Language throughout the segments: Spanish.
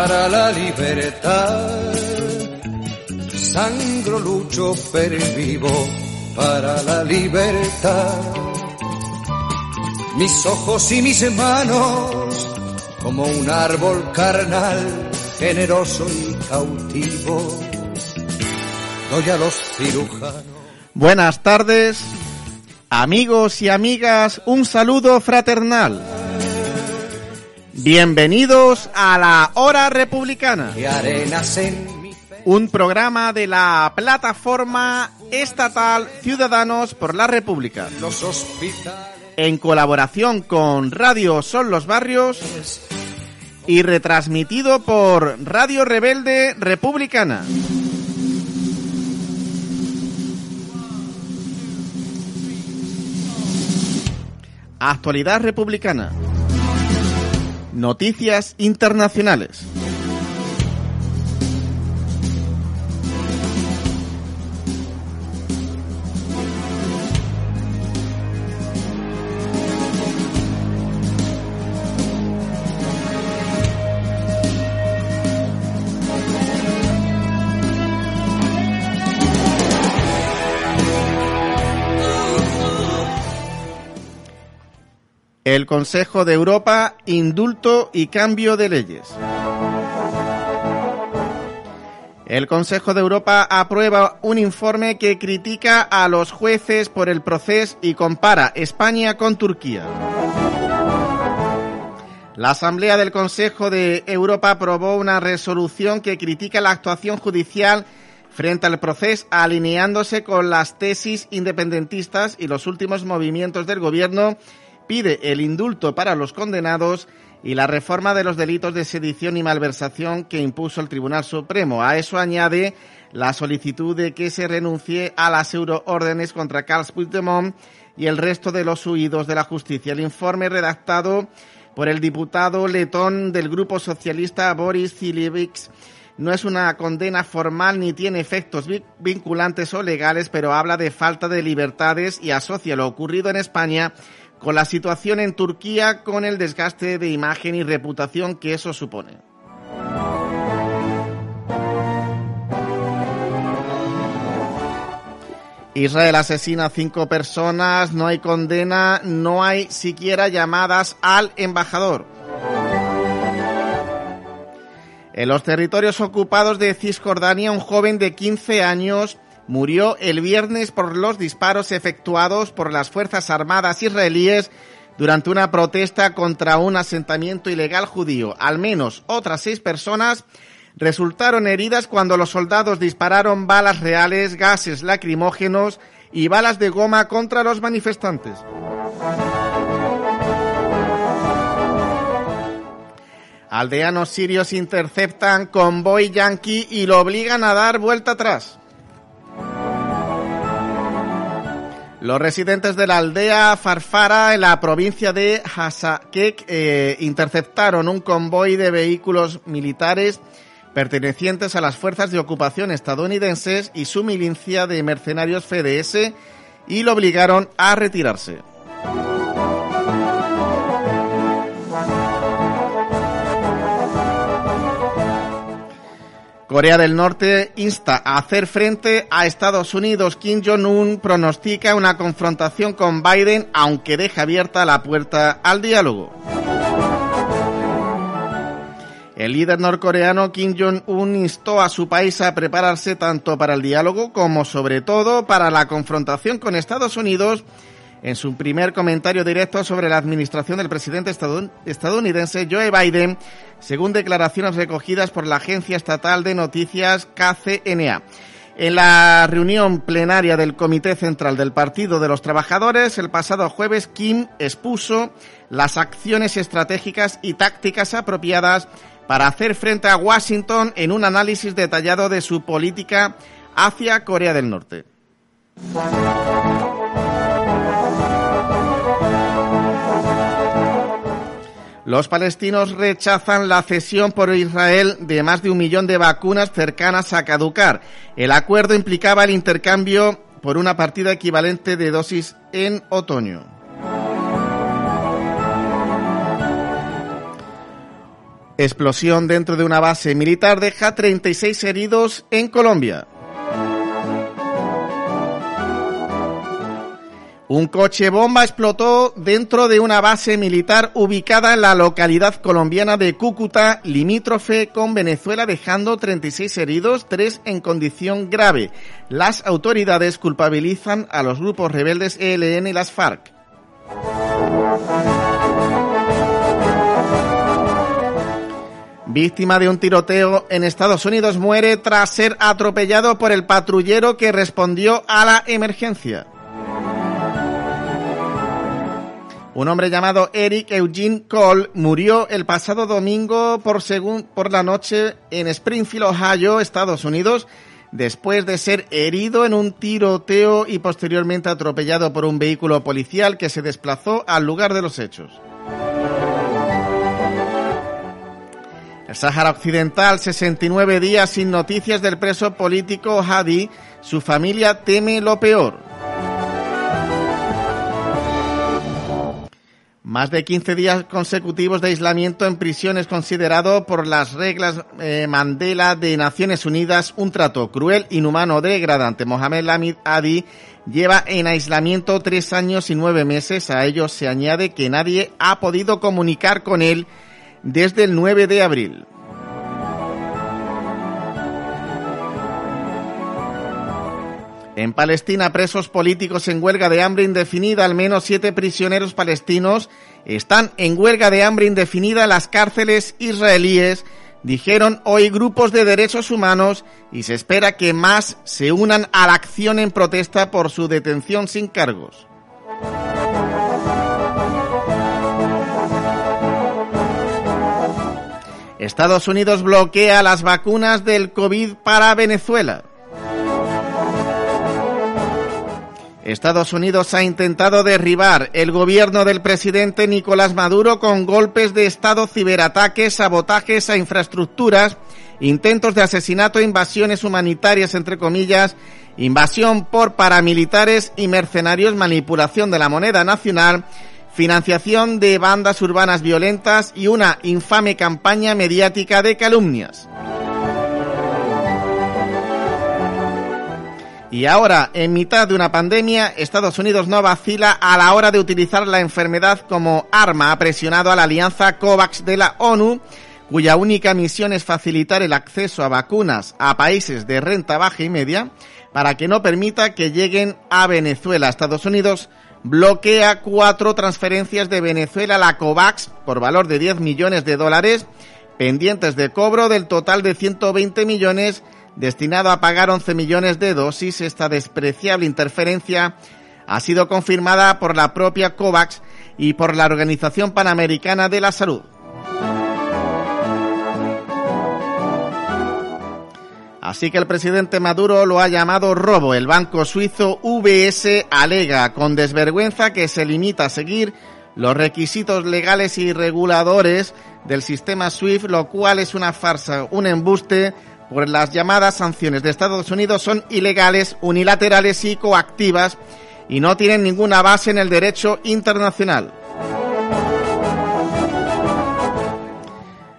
para la libertad. Sangro, lucho, vivo para la libertad. Mis ojos y mis manos, como un árbol carnal, generoso y cautivo, doy a los cirujanos. Buenas tardes, amigos y amigas, un saludo fraternal. Bienvenidos a la Hora Republicana. Un programa de la plataforma estatal Ciudadanos por la República. En colaboración con Radio Son los Barrios y retransmitido por Radio Rebelde Republicana. Actualidad Republicana. Noticias internacionales. El Consejo de Europa, indulto y cambio de leyes. El Consejo de Europa aprueba un informe que critica a los jueces por el proceso y compara España con Turquía. La Asamblea del Consejo de Europa aprobó una resolución que critica la actuación judicial frente al proceso, alineándose con las tesis independentistas y los últimos movimientos del gobierno pide el indulto para los condenados y la reforma de los delitos de sedición y malversación que impuso el Tribunal Supremo. A eso añade la solicitud de que se renuncie a las euroórdenes contra Carles Puigdemont y el resto de los huidos de la justicia. El informe redactado por el diputado letón del Grupo Socialista Boris Zilievics no es una condena formal ni tiene efectos vinculantes o legales, pero habla de falta de libertades y asocia lo ocurrido en España con la situación en Turquía, con el desgaste de imagen y reputación que eso supone. Israel asesina a cinco personas, no hay condena, no hay siquiera llamadas al embajador. En los territorios ocupados de Cisjordania, un joven de 15 años murió el viernes por los disparos efectuados por las Fuerzas Armadas israelíes durante una protesta contra un asentamiento ilegal judío. Al menos otras seis personas resultaron heridas cuando los soldados dispararon balas reales, gases lacrimógenos y balas de goma contra los manifestantes. Aldeanos sirios interceptan convoy yanqui y lo obligan a dar vuelta atrás. Los residentes de la aldea Farfara en la provincia de Hasakek eh, interceptaron un convoy de vehículos militares pertenecientes a las fuerzas de ocupación estadounidenses y su milicia de mercenarios FDS y lo obligaron a retirarse. Corea del Norte insta a hacer frente a Estados Unidos. Kim Jong-un pronostica una confrontación con Biden, aunque deja abierta la puerta al diálogo. El líder norcoreano Kim Jong-un instó a su país a prepararse tanto para el diálogo como sobre todo para la confrontación con Estados Unidos en su primer comentario directo sobre la administración del presidente estadounidense Joe Biden, según declaraciones recogidas por la agencia estatal de noticias KCNA. En la reunión plenaria del Comité Central del Partido de los Trabajadores, el pasado jueves, Kim expuso las acciones estratégicas y tácticas apropiadas para hacer frente a Washington en un análisis detallado de su política hacia Corea del Norte. Los palestinos rechazan la cesión por Israel de más de un millón de vacunas cercanas a caducar. El acuerdo implicaba el intercambio por una partida equivalente de dosis en otoño. Explosión dentro de una base militar deja 36 heridos en Colombia. Un coche bomba explotó dentro de una base militar ubicada en la localidad colombiana de Cúcuta, limítrofe con Venezuela, dejando 36 heridos, 3 en condición grave. Las autoridades culpabilizan a los grupos rebeldes ELN y las FARC. Víctima de un tiroteo en Estados Unidos muere tras ser atropellado por el patrullero que respondió a la emergencia. Un hombre llamado Eric Eugene Cole murió el pasado domingo por, por la noche en Springfield, Ohio, Estados Unidos, después de ser herido en un tiroteo y posteriormente atropellado por un vehículo policial que se desplazó al lugar de los hechos. El Sáhara Occidental, 69 días sin noticias del preso político Hadi. Su familia teme lo peor. Más de 15 días consecutivos de aislamiento en prisión es considerado por las reglas eh, Mandela de Naciones Unidas un trato cruel, inhumano, degradante. Mohamed Lamid Adi lleva en aislamiento tres años y nueve meses. A ello se añade que nadie ha podido comunicar con él desde el 9 de abril. En Palestina, presos políticos en huelga de hambre indefinida, al menos siete prisioneros palestinos están en huelga de hambre indefinida en las cárceles israelíes, dijeron hoy grupos de derechos humanos y se espera que más se unan a la acción en protesta por su detención sin cargos. Estados Unidos bloquea las vacunas del COVID para Venezuela. Estados Unidos ha intentado derribar el gobierno del presidente Nicolás Maduro con golpes de Estado, ciberataques, sabotajes a infraestructuras, intentos de asesinato, invasiones humanitarias, entre comillas, invasión por paramilitares y mercenarios, manipulación de la moneda nacional financiación de bandas urbanas violentas y una infame campaña mediática de calumnias. Y ahora, en mitad de una pandemia, Estados Unidos no vacila a la hora de utilizar la enfermedad como arma. Ha presionado a la alianza COVAX de la ONU, cuya única misión es facilitar el acceso a vacunas a países de renta baja y media, para que no permita que lleguen a Venezuela. Estados Unidos bloquea cuatro transferencias de Venezuela a la COVAX por valor de 10 millones de dólares, pendientes de cobro del total de 120 millones destinado a pagar 11 millones de dosis. Esta despreciable interferencia ha sido confirmada por la propia COVAX y por la Organización Panamericana de la Salud. Así que el presidente Maduro lo ha llamado robo. El banco suizo UBS alega con desvergüenza que se limita a seguir los requisitos legales y reguladores del sistema SWIFT, lo cual es una farsa, un embuste, pues las llamadas sanciones de Estados Unidos son ilegales, unilaterales y coactivas y no tienen ninguna base en el derecho internacional.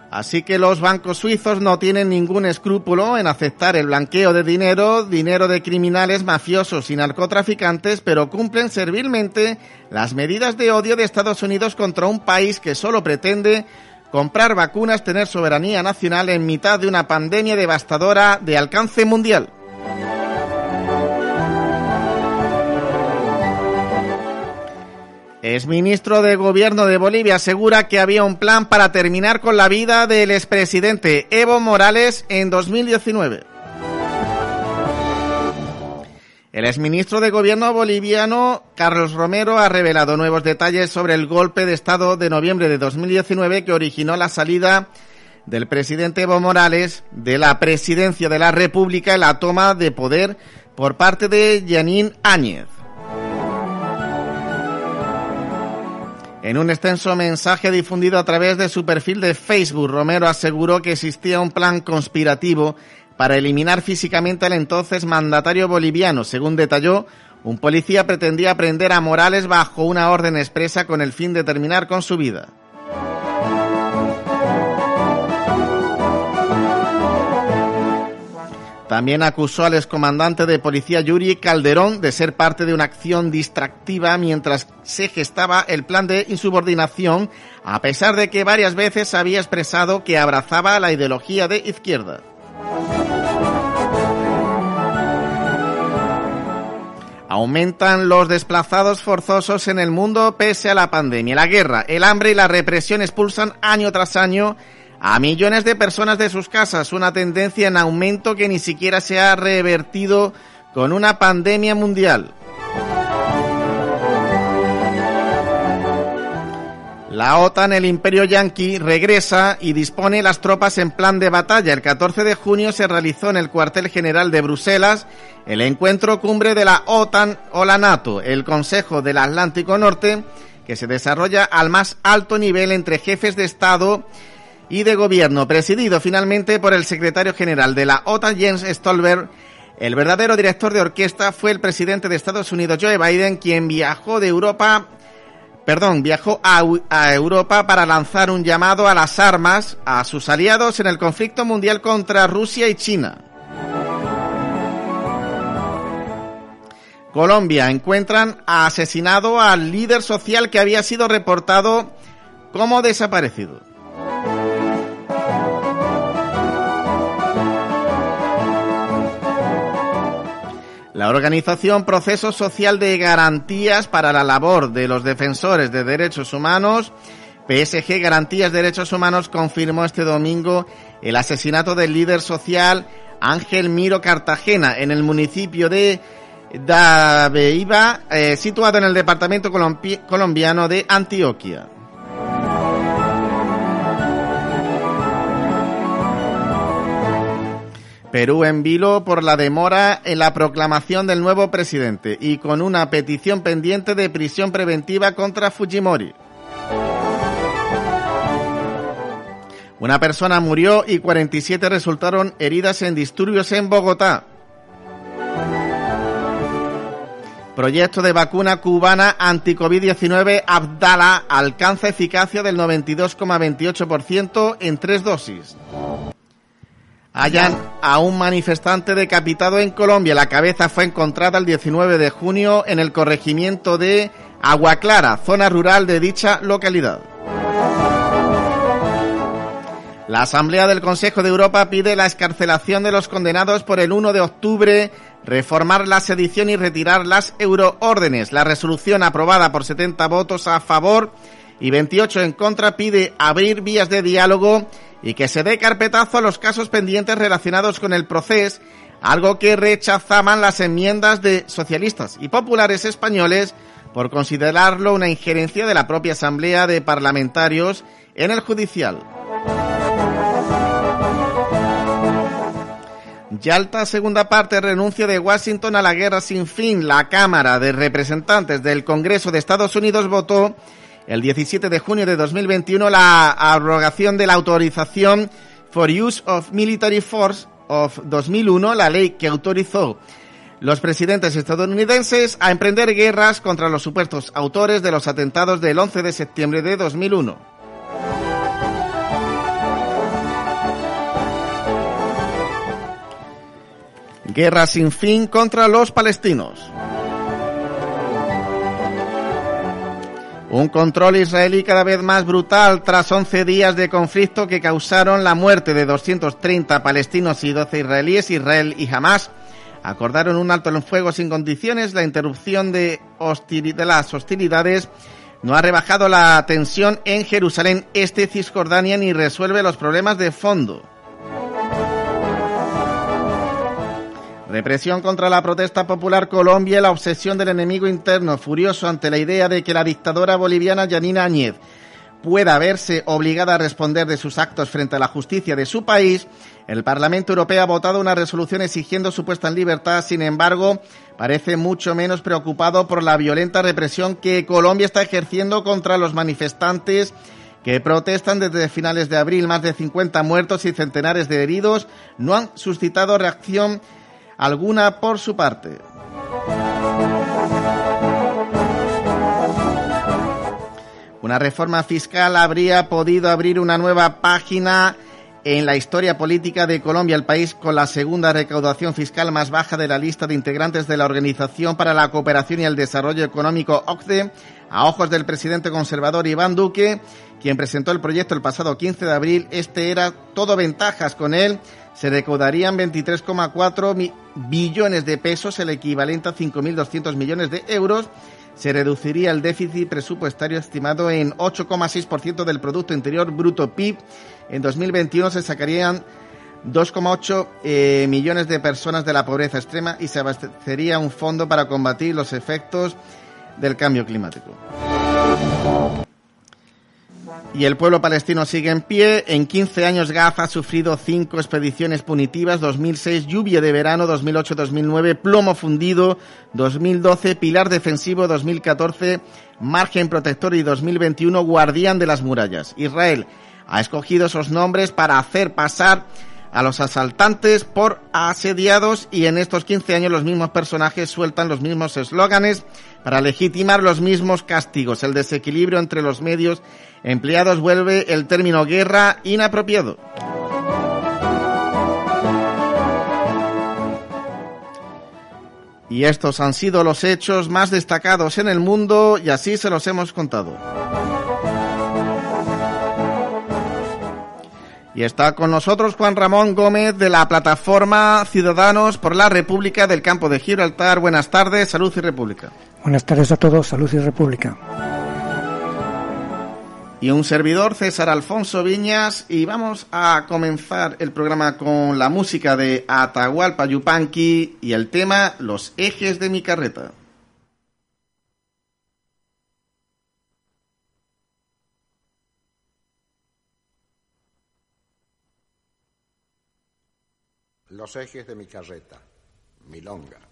Así que los bancos suizos no tienen ningún escrúpulo en aceptar el blanqueo de dinero, dinero de criminales mafiosos y narcotraficantes, pero cumplen servilmente las medidas de odio de Estados Unidos contra un país que solo pretende comprar vacunas, tener soberanía nacional en mitad de una pandemia devastadora de alcance mundial. Es ministro de Gobierno de Bolivia asegura que había un plan para terminar con la vida del expresidente Evo Morales en 2019. El exministro de Gobierno boliviano, Carlos Romero, ha revelado nuevos detalles sobre el golpe de Estado de noviembre de 2019 que originó la salida del presidente Evo Morales de la presidencia de la República y la toma de poder por parte de Yanín Áñez. En un extenso mensaje difundido a través de su perfil de Facebook, Romero aseguró que existía un plan conspirativo para eliminar físicamente al entonces mandatario boliviano. Según detalló, un policía pretendía prender a Morales bajo una orden expresa con el fin de terminar con su vida. También acusó al excomandante de policía Yuri Calderón de ser parte de una acción distractiva mientras se gestaba el plan de insubordinación, a pesar de que varias veces había expresado que abrazaba la ideología de izquierda. Aumentan los desplazados forzosos en el mundo pese a la pandemia. La guerra, el hambre y la represión expulsan año tras año a millones de personas de sus casas, una tendencia en aumento que ni siquiera se ha revertido con una pandemia mundial. La OTAN, el imperio yanqui, regresa y dispone las tropas en plan de batalla. El 14 de junio se realizó en el cuartel general de Bruselas el encuentro cumbre de la OTAN o la NATO, el Consejo del Atlántico Norte, que se desarrolla al más alto nivel entre jefes de Estado y de Gobierno, presidido finalmente por el secretario general de la OTAN, Jens Stolberg. El verdadero director de orquesta fue el presidente de Estados Unidos, Joe Biden, quien viajó de Europa perdón, viajó a, Europa para lanzar un llamado a las armas a sus aliados en el conflicto mundial contra Rusia y China. Colombia encuentran asesinado al líder social que había sido reportado como desaparecido. La organización Proceso Social de Garantías para la Labor de los Defensores de Derechos Humanos, PSG Garantías de Derechos Humanos, confirmó este domingo el asesinato del líder social Ángel Miro Cartagena en el municipio de Dabeiba, eh, situado en el departamento colombiano de Antioquia. Perú en vilo por la demora en la proclamación del nuevo presidente y con una petición pendiente de prisión preventiva contra Fujimori. Una persona murió y 47 resultaron heridas en disturbios en Bogotá. Proyecto de vacuna cubana anti-COVID-19 Abdala alcanza eficacia del 92,28% en tres dosis. Hayan a un manifestante decapitado en Colombia. La cabeza fue encontrada el 19 de junio en el corregimiento de Agua Clara, zona rural de dicha localidad. La Asamblea del Consejo de Europa pide la escarcelación de los condenados por el 1 de octubre, reformar la sedición y retirar las euroórdenes. La resolución aprobada por 70 votos a favor y 28 en contra pide abrir vías de diálogo y que se dé carpetazo a los casos pendientes relacionados con el proceso, algo que rechazaban las enmiendas de socialistas y populares españoles por considerarlo una injerencia de la propia Asamblea de Parlamentarios en el judicial. Yalta, segunda parte, renuncia de Washington a la guerra sin fin. La Cámara de Representantes del Congreso de Estados Unidos votó el 17 de junio de 2021 la abrogación de la autorización for Use of Military Force of 2001, la ley que autorizó los presidentes estadounidenses a emprender guerras contra los supuestos autores de los atentados del 11 de septiembre de 2001. Guerra sin fin contra los palestinos. Un control israelí cada vez más brutal tras 11 días de conflicto que causaron la muerte de 230 palestinos y 12 israelíes. Israel y Hamas acordaron un alto en fuego sin condiciones. La interrupción de, de las hostilidades no ha rebajado la tensión en Jerusalén Este, Cisjordania, ni resuelve los problemas de fondo. Represión contra la protesta popular Colombia y la obsesión del enemigo interno, furioso ante la idea de que la dictadora boliviana Yanina Áñez pueda verse obligada a responder de sus actos frente a la justicia de su país, el Parlamento Europeo ha votado una resolución exigiendo su puesta en libertad. Sin embargo, parece mucho menos preocupado por la violenta represión que Colombia está ejerciendo contra los manifestantes que protestan desde finales de abril. Más de 50 muertos y centenares de heridos no han suscitado reacción alguna por su parte. Una reforma fiscal habría podido abrir una nueva página en la historia política de Colombia, el país con la segunda recaudación fiscal más baja de la lista de integrantes de la Organización para la Cooperación y el Desarrollo Económico OCDE, a ojos del presidente conservador Iván Duque, quien presentó el proyecto el pasado 15 de abril. Este era todo ventajas con él. Se recaudarían 23,4 billones de pesos, el equivalente a 5.200 millones de euros se reduciría el déficit presupuestario estimado en 8,6% del Producto Interior Bruto PIB. En 2021 se sacarían 2,8 eh, millones de personas de la pobreza extrema y se abastecería un fondo para combatir los efectos del cambio climático. Y el pueblo palestino sigue en pie. En 15 años Gaza ha sufrido cinco expediciones punitivas, 2006 lluvia de verano, 2008-2009 plomo fundido, 2012 pilar defensivo, 2014 margen protector y 2021 guardián de las murallas. Israel ha escogido esos nombres para hacer pasar a los asaltantes por asediados y en estos 15 años los mismos personajes sueltan los mismos eslóganes para legitimar los mismos castigos. El desequilibrio entre los medios empleados vuelve el término guerra inapropiado. Y estos han sido los hechos más destacados en el mundo y así se los hemos contado. Y está con nosotros Juan Ramón Gómez de la plataforma Ciudadanos por la República del Campo de Gibraltar. Buenas tardes, Salud y República. Buenas tardes a todos, Salud y República. Y un servidor, César Alfonso Viñas, y vamos a comenzar el programa con la música de Atahualpa Yupanqui y el tema Los ejes de mi carreta. Los ejes de mi carreta, milonga.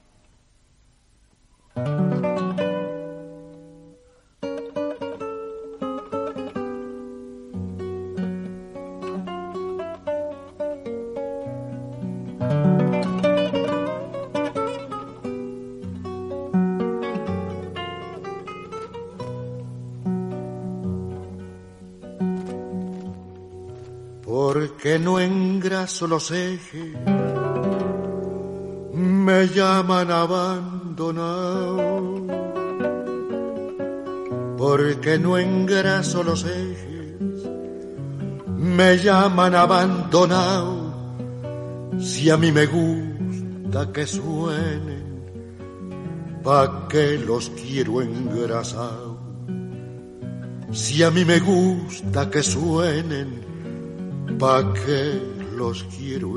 Porque no engraso los ejes me llaman abandonado, porque no engraso los ejes, me llaman abandonado, si a mí me gusta que suenen, pa' que los quiero engrasado, si a mí me gusta que suenen, pa' que los quiero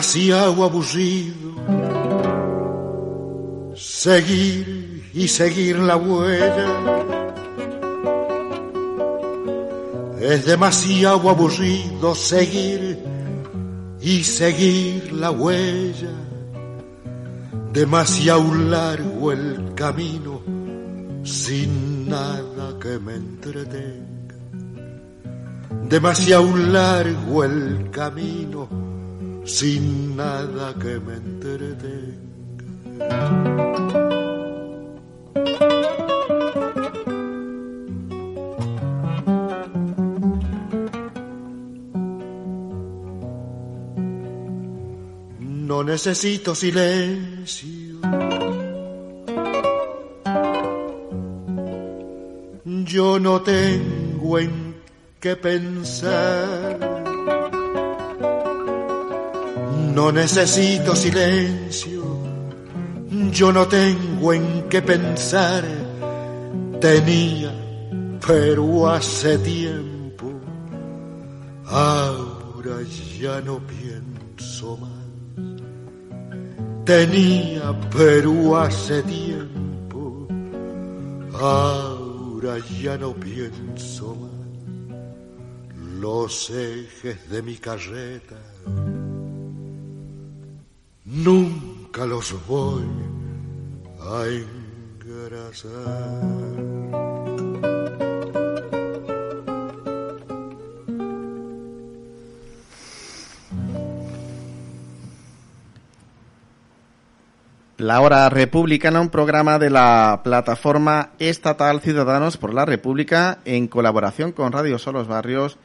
demasiado aburrido seguir y seguir la huella. Es demasiado aburrido seguir y seguir la huella. Demasiado largo el camino sin nada que me entretenga. Demasiado largo el camino sin nada que me entretenga. No necesito silencio. Yo no tengo en qué pensar. No necesito silencio. Yo no tengo en qué pensar. Tenía, pero hace tiempo. Ahora ya no pienso más. Tenía Perú hace tiempo, ahora ya no pienso más. Los ejes de mi carreta nunca los voy a engrasar. La Hora Republicana, un programa de la plataforma estatal Ciudadanos por la República en colaboración con Radio Solos Barrios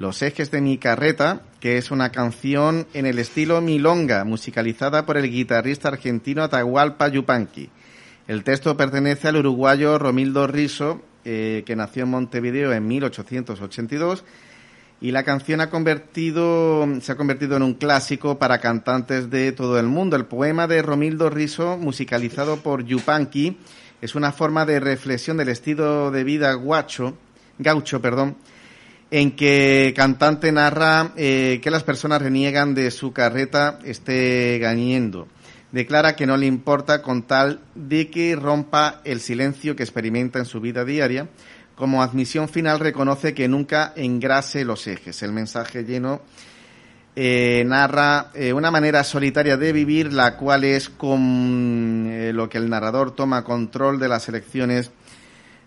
los Ejes de mi Carreta, que es una canción en el estilo milonga, musicalizada por el guitarrista argentino Atahualpa Yupanqui. El texto pertenece al uruguayo Romildo Riso, eh, que nació en Montevideo en 1882 y la canción ha convertido, se ha convertido en un clásico para cantantes de todo el mundo. El poema de Romildo Riso, musicalizado por Yupanqui, es una forma de reflexión del estilo de vida guacho, gaucho, perdón, en que cantante narra eh, que las personas reniegan de su carreta esté gañendo. Declara que no le importa con tal de que rompa el silencio que experimenta en su vida diaria como admisión final reconoce que nunca engrase los ejes. El mensaje lleno eh, narra eh, una manera solitaria de vivir, la cual es con lo que el narrador toma control de las elecciones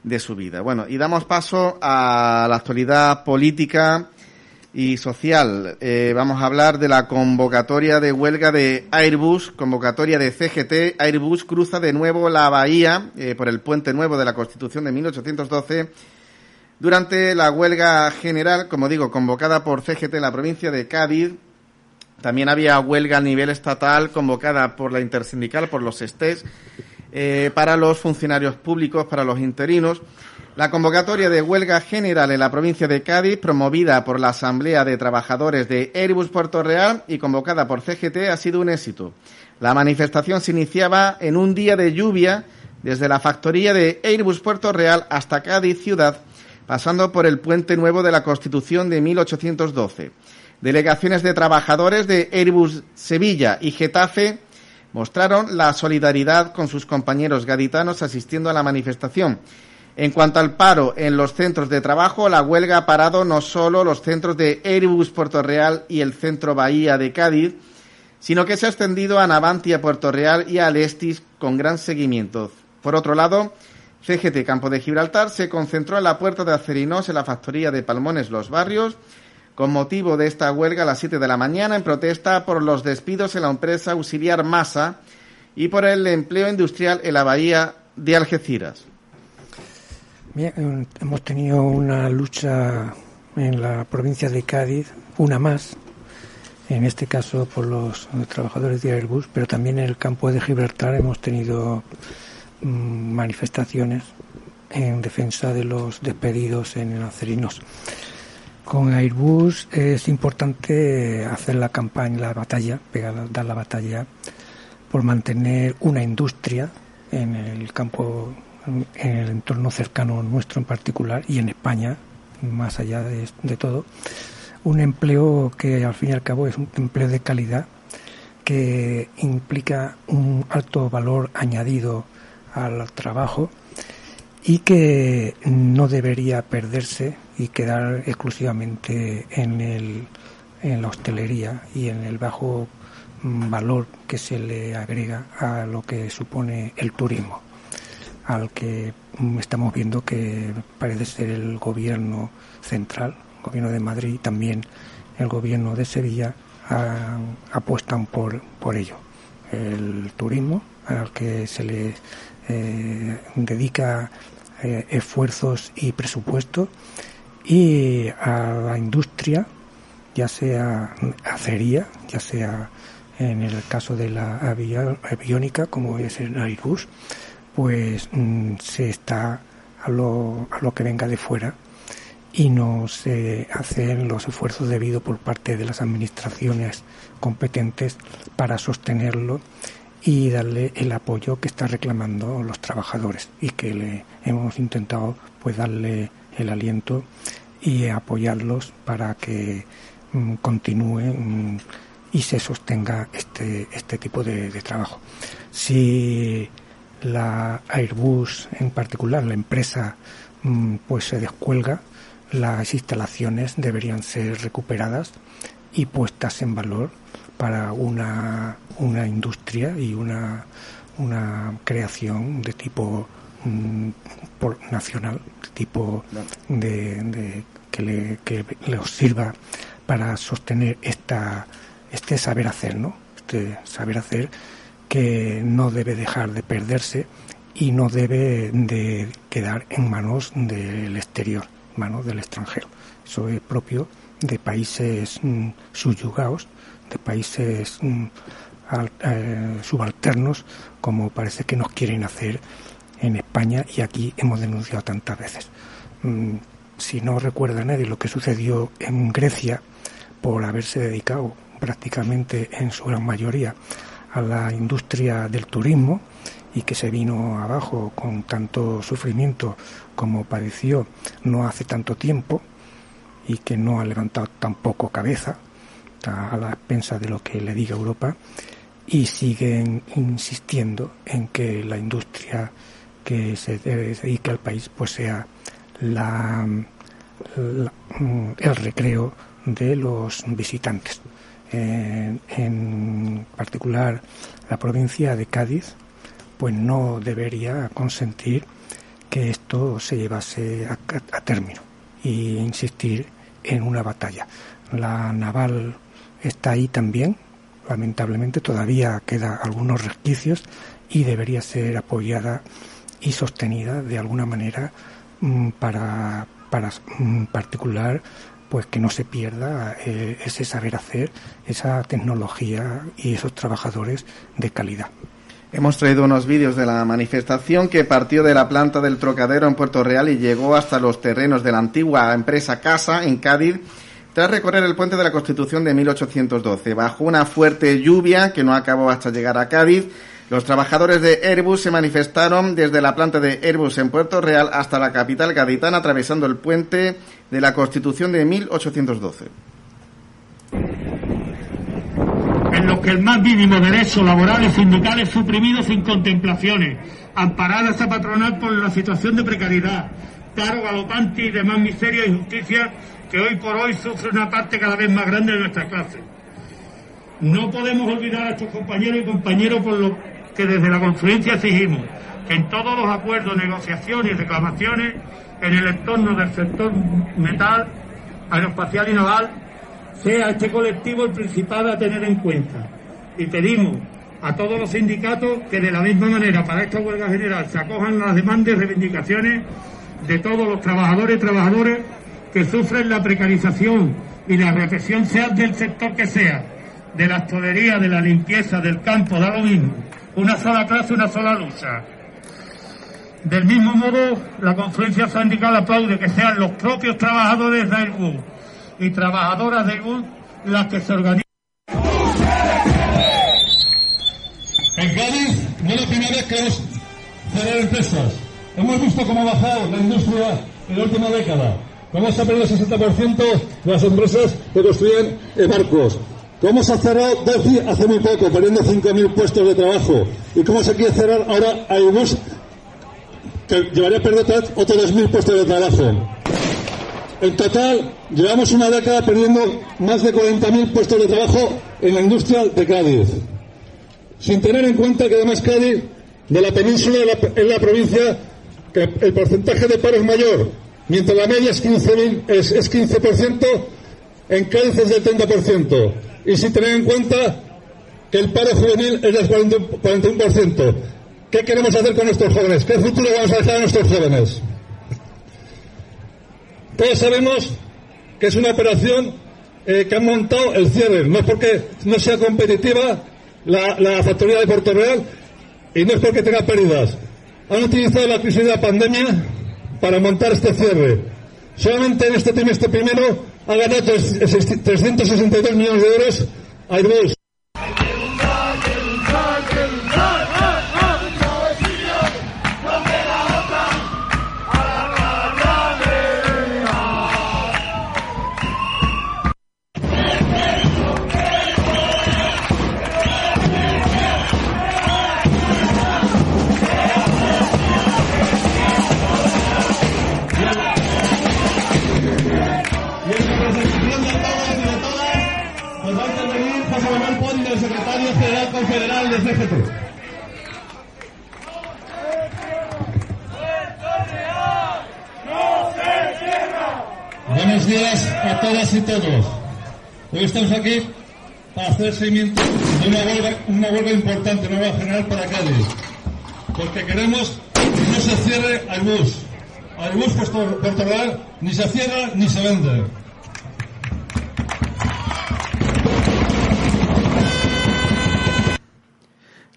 de su vida. Bueno, y damos paso a la actualidad política y social. vamos a hablar de la convocatoria de huelga de Airbus, convocatoria de CGT. Airbus cruza de nuevo la bahía por el puente nuevo de la Constitución de 1812 durante la huelga general, como digo, convocada por CGT en la provincia de Cádiz. También había huelga a nivel estatal convocada por la intersindical, por los STES, eh, para los funcionarios públicos, para los interinos. La convocatoria de huelga general en la provincia de Cádiz, promovida por la Asamblea de Trabajadores de Airbus Puerto Real y convocada por CGT, ha sido un éxito. La manifestación se iniciaba en un día de lluvia desde la factoría de Airbus Puerto Real hasta Cádiz ciudad, pasando por el puente nuevo de la Constitución de 1812. Delegaciones de trabajadores de Airbus Sevilla y Getafe mostraron la solidaridad con sus compañeros gaditanos asistiendo a la manifestación en cuanto al paro en los centros de trabajo, la huelga ha parado no solo los centros de Airbus Puerto Real y el centro Bahía de Cádiz, sino que se ha extendido a Navantia Puerto Real y a Alestis con gran seguimiento. Por otro lado, CGT Campo de Gibraltar se concentró en la puerta de Acerinos en la factoría de Palmones Los Barrios con motivo de esta huelga a las 7 de la mañana en protesta por los despidos en la empresa auxiliar Masa y por el empleo industrial en la bahía de Algeciras. Bien, hemos tenido una lucha en la provincia de Cádiz, una más, en este caso por los trabajadores de Airbus, pero también en el campo de Gibraltar hemos tenido mm, manifestaciones en defensa de los despedidos en acerinos. Con Airbus es importante hacer la campaña, la batalla, pegar, dar la batalla por mantener una industria en el campo en el entorno cercano nuestro en particular y en España, más allá de, todo, un empleo que al fin y al cabo es un empleo de calidad que implica un alto valor añadido al trabajo y que no debería perderse y quedar exclusivamente en, el, en la hostelería y en el bajo valor que se le agrega a lo que supone el turismo al que mm, estamos viendo que parece ser el gobierno central, el gobierno de Madrid y también el gobierno de Sevilla apuestan por, por ello. El turismo, al que se le eh, dedica eh, esfuerzos y presupuestos, y a la industria, ya sea acería, ya sea en el caso de la aviónica, como es el Airbus, pues mm, se está a lo, a lo que venga de fuera y no se hacen los esfuerzos debidos por parte de las administraciones competentes para sostenerlo y darle el apoyo que están reclamando los trabajadores y que le hemos intentado pues darle el aliento y apoyarlos para que mm, continúe mm, y se sostenga este este tipo de, trabajo. Si la Airbus en particular, la empresa, mm, pues se descuelga, las instalaciones deberían ser recuperadas y puestas en valor para una, una industria y una, una creación de tipo mm, nacional, de tipo de, que, le, que le sirva para sostener esta, este saber hacer, ¿no? Este saber hacer que no debe dejar de perderse y no debe de quedar en manos del exterior, manos del extranjero. Eso es propio de países mm, subyugados, de países mm, eh, subalternos, como parece que nos quieren hacer en España y aquí hemos denunciado tantas veces. Mm, si no recuerda nadie lo que sucedió en Grecia por haberse dedicado prácticamente en su gran mayoría a la industria del turismo y que se vino abajo con tanto sufrimiento como pareció no hace tanto tiempo y que no ha levantado tampoco cabeza a la expensa de lo que le diga Europa y siguen insistiendo en que la industria que se dedique al país pues sea la, el recreo de los visitantes. en particular, la provincia de Cádiz pues no debería consentir que esto se llevase a, a término y insistir en una batalla. La naval está ahí también, lamentablemente todavía queda algunos resquicios y debería ser apoyada y sostenida de alguna manera mm, para, para mm, particular pues que no se pierda eh, ese saber hacer, esa tecnología y esos trabajadores de calidad. Hemos traído unos vídeos de la manifestación que partió de la planta del Trocadero en Puerto Real y llegó hasta los terrenos de la antigua empresa Casa en Cádiz tras recorrer el puente de la Constitución de 1812. Bajo una fuerte lluvia que no acabó hasta llegar a Cádiz, los trabajadores de Airbus se manifestaron desde la planta de Airbus en Puerto Real hasta la capital gaditana, atravesando el puente de la Constitución de 1812. En los que el más mínimo derechos laborales sindicales suprimidos sin contemplaciones, amparadas a patronal por la situación de precariedad, paro galopante y demás miseria y justicia que hoy por hoy sufre una parte cada vez más grande de nuestra clase. No podemos olvidar a estos compañeros y compañeros por lo que desde la confluencia exigimos que en todos los acuerdos, negociaciones y reclamaciones en el entorno del sector metal, aeroespacial y naval, sea este colectivo el principal a tener en cuenta. Y pedimos a todos los sindicatos que de la misma manera para esta huelga general se acojan las demandas y reivindicaciones de todos los trabajadores y trabajadoras que sufren la precarización y la represión sea del sector que sea, de la tolería, de la limpieza, del campo, da lo mismo. Una sola clase, una sola lucha. Del mismo modo, la conferencia sindical aplaude que sean los propios trabajadores de Airbus y trabajadoras de Airbus las que se organizan. En Cádiz no es la primera vez que hemos cerrar empresas. Hemos visto cómo ha bajado la industria en la última década. Cómo se ha perdido el 60% de las empresas que construyen barcos. Cómo se cerrado Delphi hace muy poco, perdiendo 5.000 puestos de trabajo. Y cómo se quiere cerrar ahora Airbus, que llevaría a perder otros 2.000 puestos de trabajo. En total, llevamos una década perdiendo más de 40.000 puestos de trabajo en la industria de Cádiz. Sin tener en cuenta que además Cádiz, de la península, es la provincia que el porcentaje de paro es mayor. Mientras la media es 15%, es, es 15% en Cádiz es del 30% y si tener en cuenta que el paro juvenil es del 41%. ¿Qué queremos hacer con nuestros jóvenes? ¿Qué futuro vamos a dejar a nuestros jóvenes? Todos sabemos que es una operación eh, que han montado el cierre. No es porque no sea competitiva la, la factoría de Puerto Real y no es porque tenga pérdidas. Han utilizado la crisis de la pandemia para montar este cierre. Solamente en este trimestre primero ha ganado 362 millones de euros Airbus. Buenos días a todas y todos. Hoy estamos aquí para hacer seguimiento de una huelga, una huelga importante, una huelga general para Cádiz. Porque queremos que no se cierre Airbus. Airbus Puerto, Puerto Real ni se cierra ni se vende.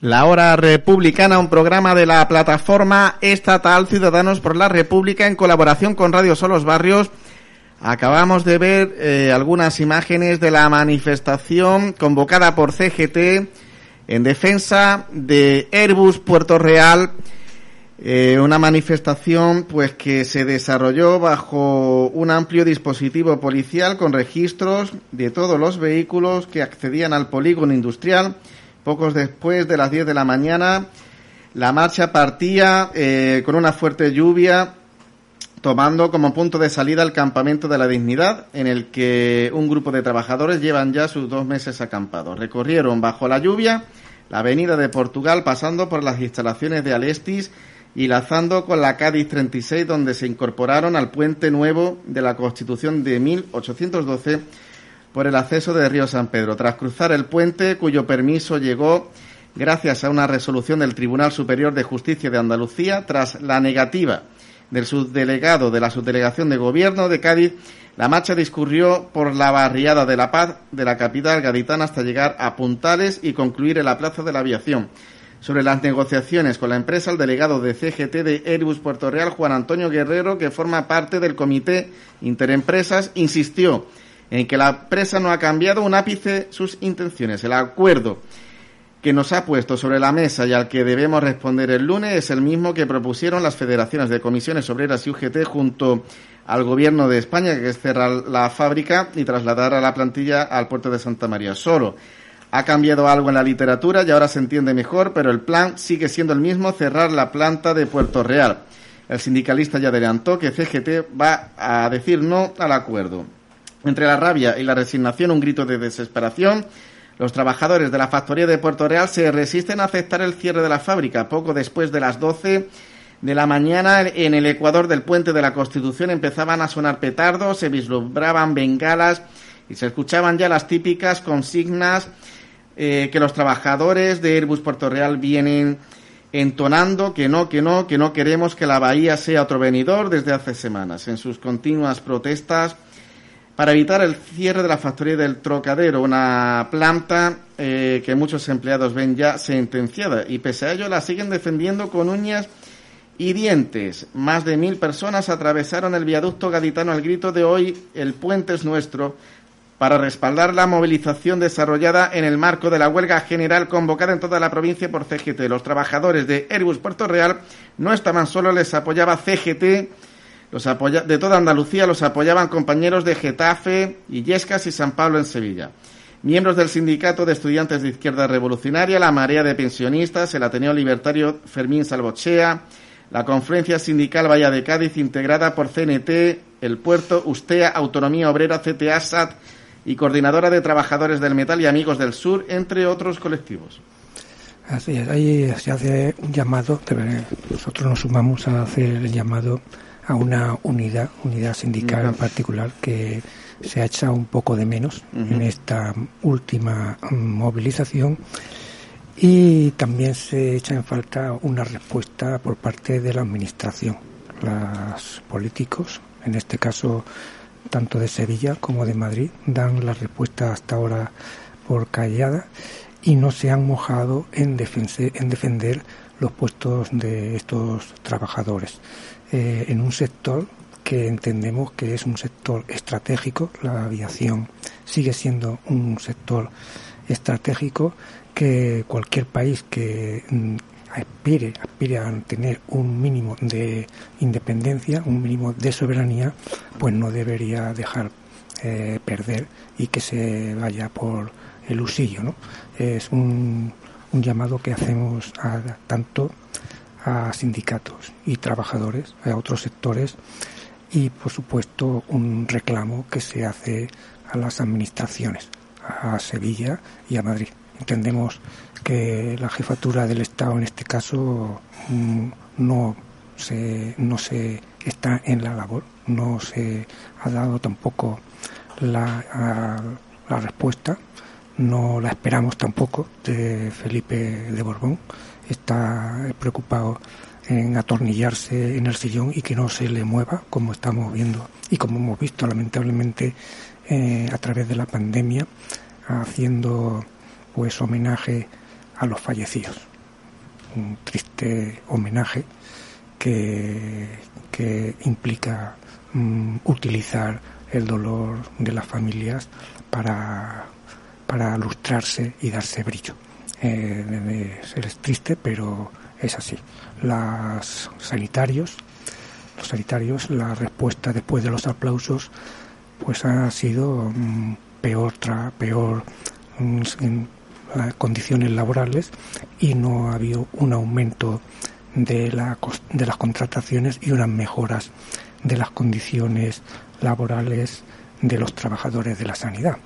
La Hora Republicana, un programa de la plataforma estatal Ciudadanos por la República en colaboración con Radio Solos Barrios. Acabamos de ver eh, algunas imágenes de la manifestación convocada por CGT en defensa de Airbus Puerto Real. Eh, una manifestación pues que se desarrolló bajo un amplio dispositivo policial con registros de todos los vehículos que accedían al polígono industrial Pocos después de las 10 de la mañana, la marcha partía eh, con una fuerte lluvia, tomando como punto de salida el campamento de la dignidad, en el que un grupo de trabajadores llevan ya sus dos meses acampados. Recorrieron bajo la lluvia la avenida de Portugal, pasando por las instalaciones de Alestis y lazando con la Cádiz 36, donde se incorporaron al puente nuevo de la Constitución de 1812 por el acceso de Río San Pedro, tras cruzar el puente cuyo permiso llegó gracias a una resolución del Tribunal Superior de Justicia de Andalucía, tras la negativa del subdelegado de la Subdelegación de Gobierno de Cádiz, la marcha discurrió por la barriada de La Paz de la capital gaditana hasta llegar a Puntales y concluir en la Plaza de la Aviación. Sobre las negociaciones con la empresa, el delegado de CGT de Airbus Puerto Real, Juan Antonio Guerrero, que forma parte del Comité Interempresas, insistió en que la empresa no ha cambiado un ápice sus intenciones. El acuerdo que nos ha puesto sobre la mesa y al que debemos responder el lunes es el mismo que propusieron las federaciones de comisiones obreras y UGT junto al gobierno de España, que es cerrar la fábrica y trasladar a la plantilla al puerto de Santa María. Solo ha cambiado algo en la literatura y ahora se entiende mejor, pero el plan sigue siendo el mismo, cerrar la planta de Puerto Real. El sindicalista ya adelantó que CGT va a decir no al acuerdo. Entre la rabia y la resignación, un grito de desesperación. Los trabajadores de la factoría de Puerto Real se resisten a aceptar el cierre de la fábrica. Poco después de las 12 de la mañana, en el ecuador del puente de la Constitución empezaban a sonar petardos, se vislumbraban bengalas y se escuchaban ya las típicas consignas eh, que los trabajadores de Airbus Puerto Real vienen entonando que no, que no, que no queremos que la bahía sea otro venidor desde hace semanas. En sus continuas protestas para evitar el cierre de la factoría del Trocadero, una planta eh, que muchos empleados ven ya sentenciada y pese a ello la siguen defendiendo con uñas y dientes. Más de mil personas atravesaron el viaducto gaditano al grito de hoy el puente es nuestro para respaldar la movilización desarrollada en el marco de la huelga general convocada en toda la provincia por CGT. Los trabajadores de Airbus Puerto Real no estaban solo, les apoyaba CGT los de toda Andalucía los apoyaban compañeros de Getafe, Illescas y San Pablo en Sevilla. Miembros del Sindicato de Estudiantes de Izquierda Revolucionaria, la Marea de Pensionistas, el Ateneo Libertario Fermín Salvochea, la Conferencia Sindical Valla de Cádiz, integrada por CNT, El Puerto, Ustea, Autonomía Obrera, CTA, SAT y Coordinadora de Trabajadores del Metal y Amigos del Sur, entre otros colectivos. Así es, ahí se hace un llamado, nosotros nos sumamos a hacer el llamado a una unidad, unidad sindical en particular, que se ha echado un poco de menos en esta última movilización y también se echa en falta una respuesta por parte de la administración. Los políticos, en este caso tanto de Sevilla como de Madrid, dan la respuesta hasta ahora por callada y no se han mojado en, en defender los puestos de estos trabajadores. Eh, en un sector que entendemos que es un sector estratégico. La aviación sigue siendo un sector estratégico que cualquier país que mm, aspire, aspire a tener un mínimo de independencia, un mínimo de soberanía, pues no debería dejar eh, perder y que se vaya por el usillo. ¿no? Es un, un llamado que hacemos a tanto a sindicatos y trabajadores, a otros sectores y, por supuesto, un reclamo que se hace a las administraciones, a Sevilla y a Madrid. Entendemos que la jefatura del Estado, en este caso, mm, no se, no se está en la labor, no se ha dado tampoco la, la respuesta no la esperamos tampoco de Felipe de Borbón. Está preocupado en atornillarse en el sillón y que no se le mueva, como estamos viendo y como hemos visto lamentablemente eh, a través de la pandemia, haciendo pues homenaje a los fallecidos. Un triste homenaje que, que implica mm, utilizar el dolor de las familias para, para lustrarse y darse brillo. Eh, es triste, pero es así. Los sanitarios, los sanitarios, la respuesta después de los aplausos, pues ha sido mm, peor, tra, peor mm, en condiciones laborales y no ha habido un aumento de, la, de las contrataciones y unas mejoras de las condiciones laborales de los trabajadores de la sanidad.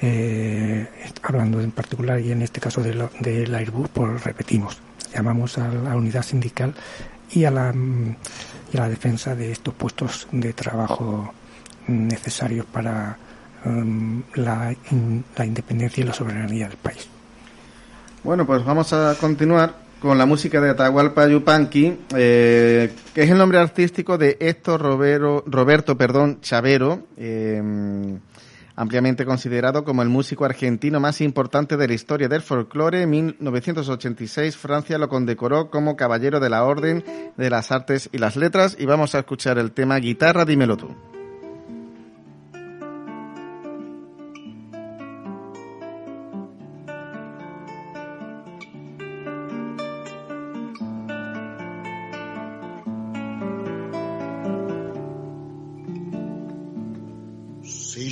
Eh, hablando en particular y en este caso del de Airbus, pues repetimos, llamamos a la unidad sindical y a la, y a la defensa de estos puestos de trabajo necesarios para um, la, la independencia y la soberanía del país. Bueno, pues vamos a continuar con la música de Atahualpa Yupanqui, eh, que es el nombre artístico de Héctor Roberto, Roberto perdón, Chavero, eh, ampliamente considerado como el músico argentino más importante de la historia del folclore. En 1986 Francia lo condecoró como Caballero de la Orden de las Artes y las Letras y vamos a escuchar el tema Guitarra, dímelo tú.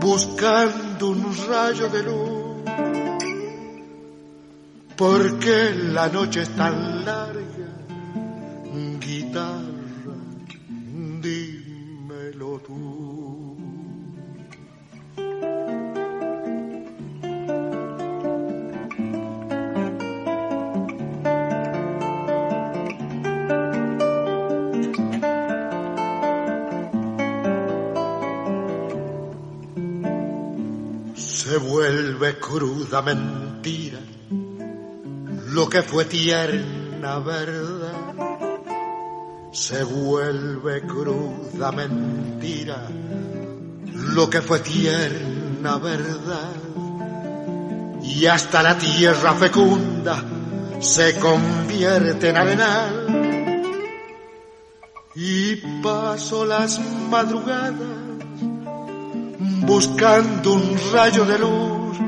buscando un rayo de luz. Porque la noche es tan larga, guitarra, dímelo tú. Se vuelve cruda mentira lo que fue tierna verdad. Se vuelve cruda mentira lo que fue tierna verdad. Y hasta la tierra fecunda se convierte en arenal. Y paso las madrugadas buscando un rayo de luz,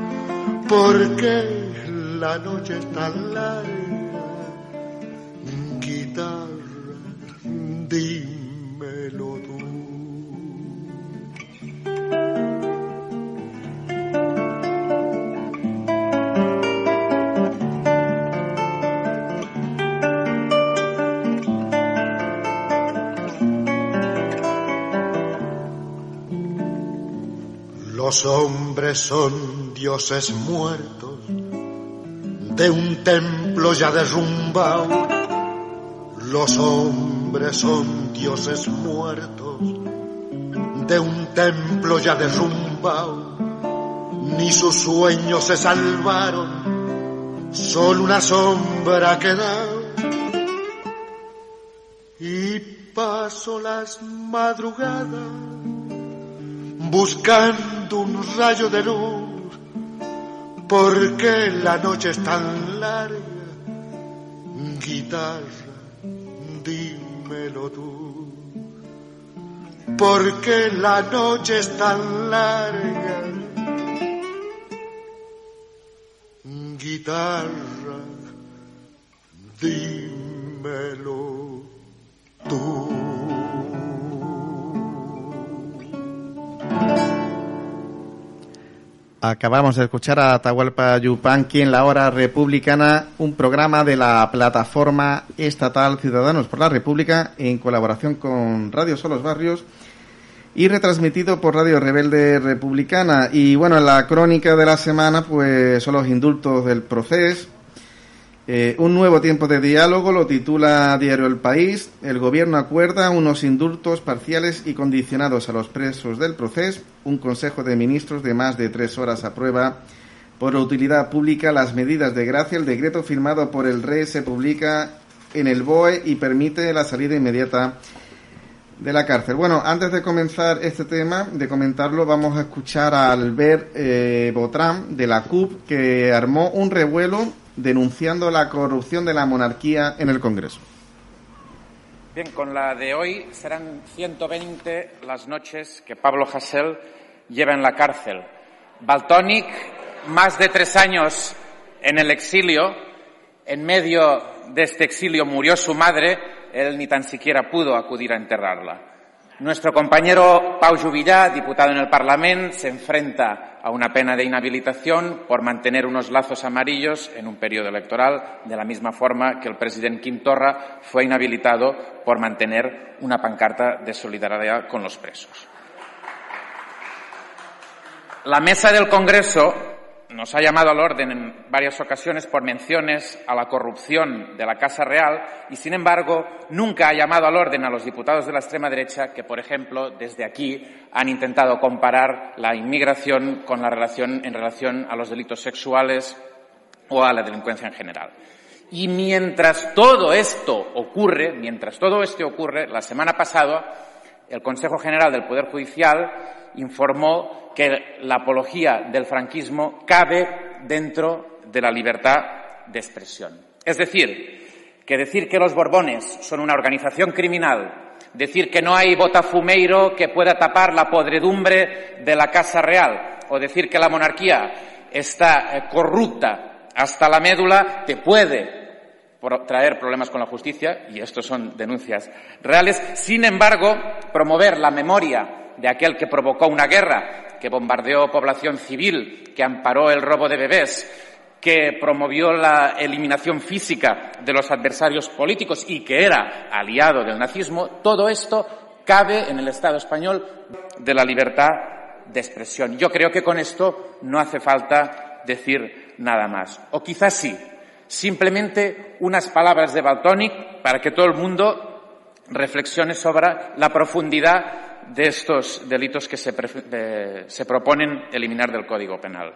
porque la noche es tan larga. Los hombres son dioses muertos de un templo ya derrumbado. Los hombres son dioses muertos de un templo ya derrumbado. Ni sus sueños se salvaron, solo una sombra quedado. Y paso las madrugadas buscando un rayo de luz, porque la noche es tan larga. Guitarra, dímelo tú, porque la noche es tan larga. Guitarra, dímelo tú. Acabamos de escuchar a Atahualpa Yupanqui en la hora republicana, un programa de la plataforma estatal Ciudadanos por la República en colaboración con Radio Solos Barrios y retransmitido por Radio Rebelde Republicana. Y bueno, en la crónica de la semana pues son los indultos del proceso, eh, un nuevo tiempo de diálogo lo titula Diario El País. El gobierno acuerda unos indultos parciales y condicionados a los presos del proceso. Un consejo de ministros de más de tres horas aprueba por utilidad pública las medidas de gracia. El decreto firmado por el rey se publica en el BOE y permite la salida inmediata de la cárcel. Bueno, antes de comenzar este tema, de comentarlo, vamos a escuchar a Albert eh, Botrán de la CUP que armó un revuelo denunciando la corrupción de la monarquía en el Congreso. Bien, con la de hoy serán 120 las noches que Pablo Hasél lleva en la cárcel. Baltonic, más de tres años en el exilio. En medio de este exilio murió su madre. Él ni tan siquiera pudo acudir a enterrarla. Nuestro compañero Pau Juvillà, diputado en el Parlamento, se enfrenta a una pena de inhabilitación por mantener unos lazos amarillos en un periodo electoral, de la misma forma que el presidente Quim Torra fue inhabilitado por mantener una pancarta de solidaridad con los presos. La mesa del Congreso nos ha llamado al orden en varias ocasiones por menciones a la corrupción de la Casa Real y, sin embargo, nunca ha llamado al orden a los diputados de la extrema derecha que, por ejemplo, desde aquí han intentado comparar la inmigración con la relación en relación a los delitos sexuales o a la delincuencia en general. Y mientras todo esto ocurre, mientras todo esto ocurre, la semana pasada el Consejo General del Poder Judicial informó que la apología del franquismo cabe dentro de la libertad de expresión. Es decir, que decir que los Borbones son una organización criminal, decir que no hay botafumeiro que pueda tapar la podredumbre de la Casa Real, o decir que la monarquía está eh, corrupta hasta la médula, te puede traer problemas con la justicia, y estos son denuncias reales. Sin embargo, promover la memoria de aquel que provocó una guerra que bombardeó población civil, que amparó el robo de bebés, que promovió la eliminación física de los adversarios políticos y que era aliado del nazismo, todo esto cabe en el Estado español de la libertad de expresión. Yo creo que con esto no hace falta decir nada más. O quizás sí, simplemente unas palabras de Baltonic para que todo el mundo reflexione sobre la profundidad de estos delitos que se, proponen eliminar del Código Penal.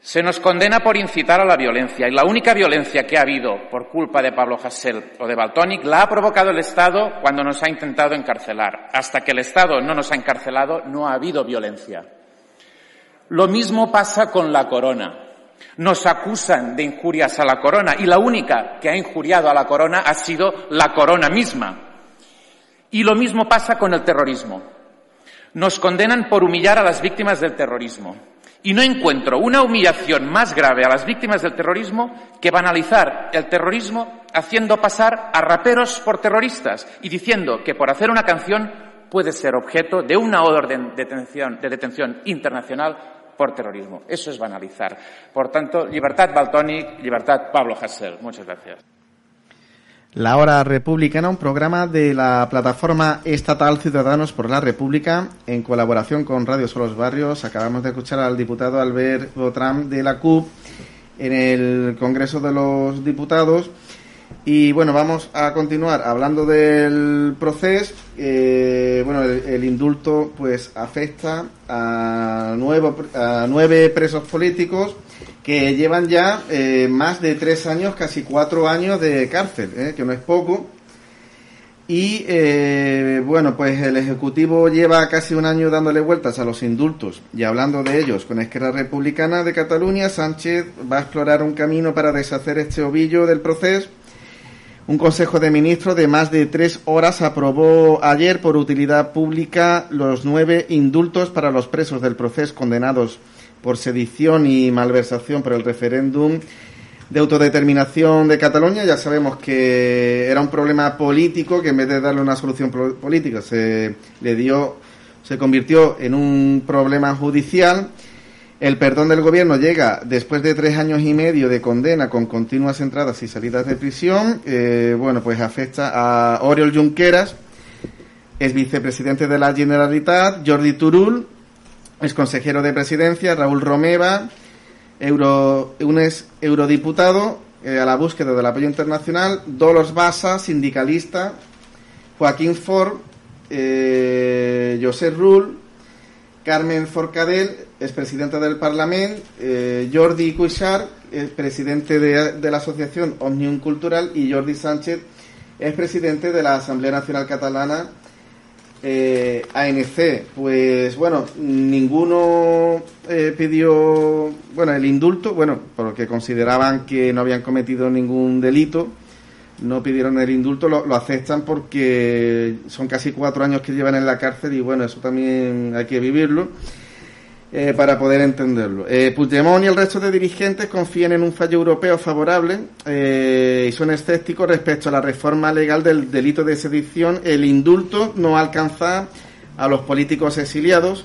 Se nos condena por incitar a la violencia y la única violencia que ha habido por culpa de Pablo Hasél o de Baltonic la ha provocado el Estado cuando nos ha intentado encarcelar. Hasta que el Estado no nos ha encarcelado no ha habido violencia. Lo mismo pasa con la corona. Nos acusan de injurias a la corona y la única que ha injuriado a la corona ha sido la corona misma. Y lo mismo pasa con el terrorismo. Nos condenan por humillar a las víctimas del terrorismo. Y no encuentro una humillación más grave a las víctimas del terrorismo que banalizar el terrorismo haciendo pasar a raperos por terroristas y diciendo que por hacer una canción puede ser objeto de una orden de detención, de detención internacional por terrorismo. Eso es banalizar. Por tanto, libertad Baltoni, libertad Pablo Hassel. Muchas gracias. La Hora Republicana, un programa de la plataforma estatal Ciudadanos por la República, en colaboración con Radio Solos Barrios. Acabamos de escuchar al diputado Albert Botram de la CUP en el Congreso de los Diputados. Y bueno, vamos a continuar hablando del proceso. Eh, bueno, el, indulto pues afecta a, nuevo, a nueve presos políticos que llevan ya eh, más de tres años, casi cuatro años de cárcel, eh, que no es poco. Y eh, bueno, pues el Ejecutivo lleva casi un año dándole vueltas a los indultos y hablando de ellos con Esquerra Republicana de Cataluña, Sánchez va a explorar un camino para deshacer este ovillo del proceso. Un Consejo de Ministros de más de tres horas aprobó ayer por utilidad pública los nueve indultos para los presos del proceso condenados por sedición y malversación por el referéndum de autodeterminación de Cataluña. Ya sabemos que era un problema político que en vez de darle una solución política se le dio, se convirtió en un problema judicial. El perdón del gobierno llega después de tres años y medio de condena con continuas entradas y salidas de prisión. Eh, bueno, pues afecta a Oriol Junqueras, es vicepresidente de la Generalitat, Jordi Turul, es consejero de presidencia, Raúl Romeva, euro, un ex eurodiputado eh, a la búsqueda del apoyo internacional, Dolos Basa, sindicalista, Joaquín Ford, eh, José Rull, Carmen Forcadell, es presidenta del Parlamento, eh, Jordi Cuixart, es presidente de, de, la Asociación Omnium Cultural, y Jordi Sánchez es presidente de la Asamblea Nacional Catalana eh, ANC, pues bueno, ninguno eh, pidió, bueno, el indulto, bueno, porque consideraban que no habían cometido ningún delito, no pidieron el indulto, lo, lo, aceptan porque son casi cuatro años que llevan en la cárcel y bueno, eso también hay que vivirlo eh, para poder entenderlo. Eh, Puigdemont y el resto de dirigentes confían en un fallo europeo favorable eh, y son escépticos respecto a la reforma legal del delito de sedición. El indulto no alcanza a los políticos exiliados,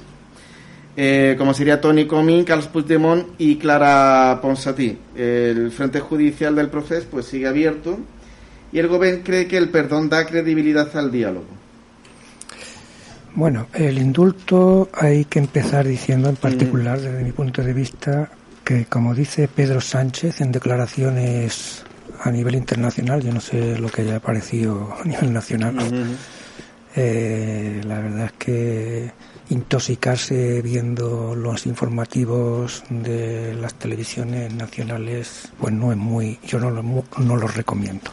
eh, como sería Tony Comín, Carlos Puigdemont y Clara Ponsatí. El frente judicial del proceso pues sigue abierto y el gobierno cree que el perdón da credibilidad al diálogo. Bueno, el indulto hay que empezar diciendo en particular, desde mi punto de vista, que como dice Pedro Sánchez en declaraciones a nivel internacional, yo no sé lo que haya parecido a nivel nacional, eh, la verdad es que intoxicarse viendo los informativos de las televisiones nacionales, pues no es muy, yo no lo, no lo recomiendo,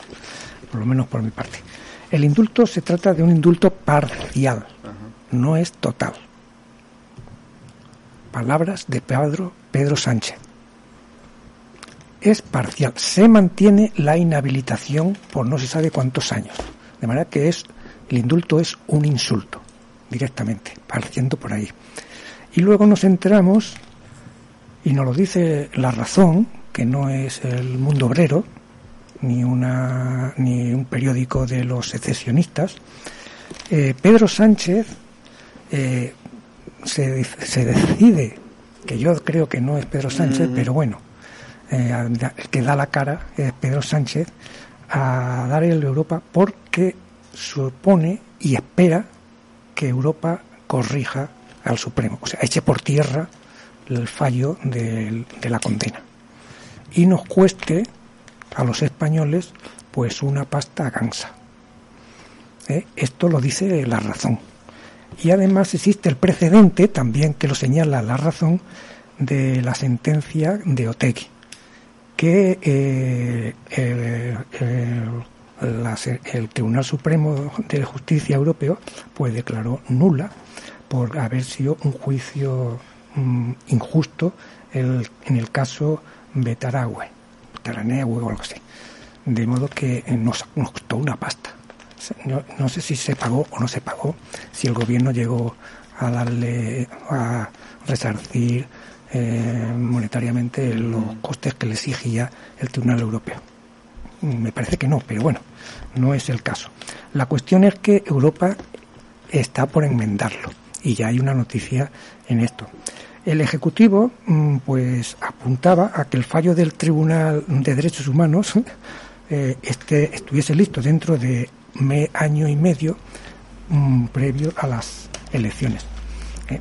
por lo menos por mi parte. El indulto se trata de un indulto parcial no es total. Palabras de Pedro, Pedro Sánchez. Es parcial. Se mantiene la inhabilitación por no se sabe cuántos años. De manera que es, el indulto es un insulto, directamente, partiendo por ahí. Y luego nos enteramos, y nos lo dice la razón, que no es el mundo obrero, ni, una, ni un periódico de los secesionistas, eh, Pedro Sánchez eh, se, se, decide, que yo creo que no es Pedro Sánchez, pero bueno, eh, el que da la cara es Pedro Sánchez, a dar el Europa porque supone y espera que Europa corrija al Supremo, o sea, eche por tierra el fallo de, de la condena y nos cueste a los españoles pues una pasta gansa. ¿Eh? Esto lo dice la razón. Y además existe el precedente, también que lo señala la razón, de la sentencia de Otegui, que eh, el, Tribunal Supremo de Justicia Europeo pues declaró nula por haber sido un juicio mm, injusto el, en el caso Betaragüe, Taraneagüe o algo así. De modo que nos costó una pasta no, sé si se pagó o no se pagó, si el gobierno llegó a darle, a resarcir eh, monetariamente los costes que le exigía el Tribunal Europeo. Me parece que no, pero bueno, no es el caso. La cuestión es que Europa está por enmendarlo y ya hay una noticia en esto. El Ejecutivo mm, pues apuntaba a que el fallo del Tribunal de Derechos Humanos eh, este, estuviese listo dentro de me, año y medio mm, previo a las elecciones. ¿eh?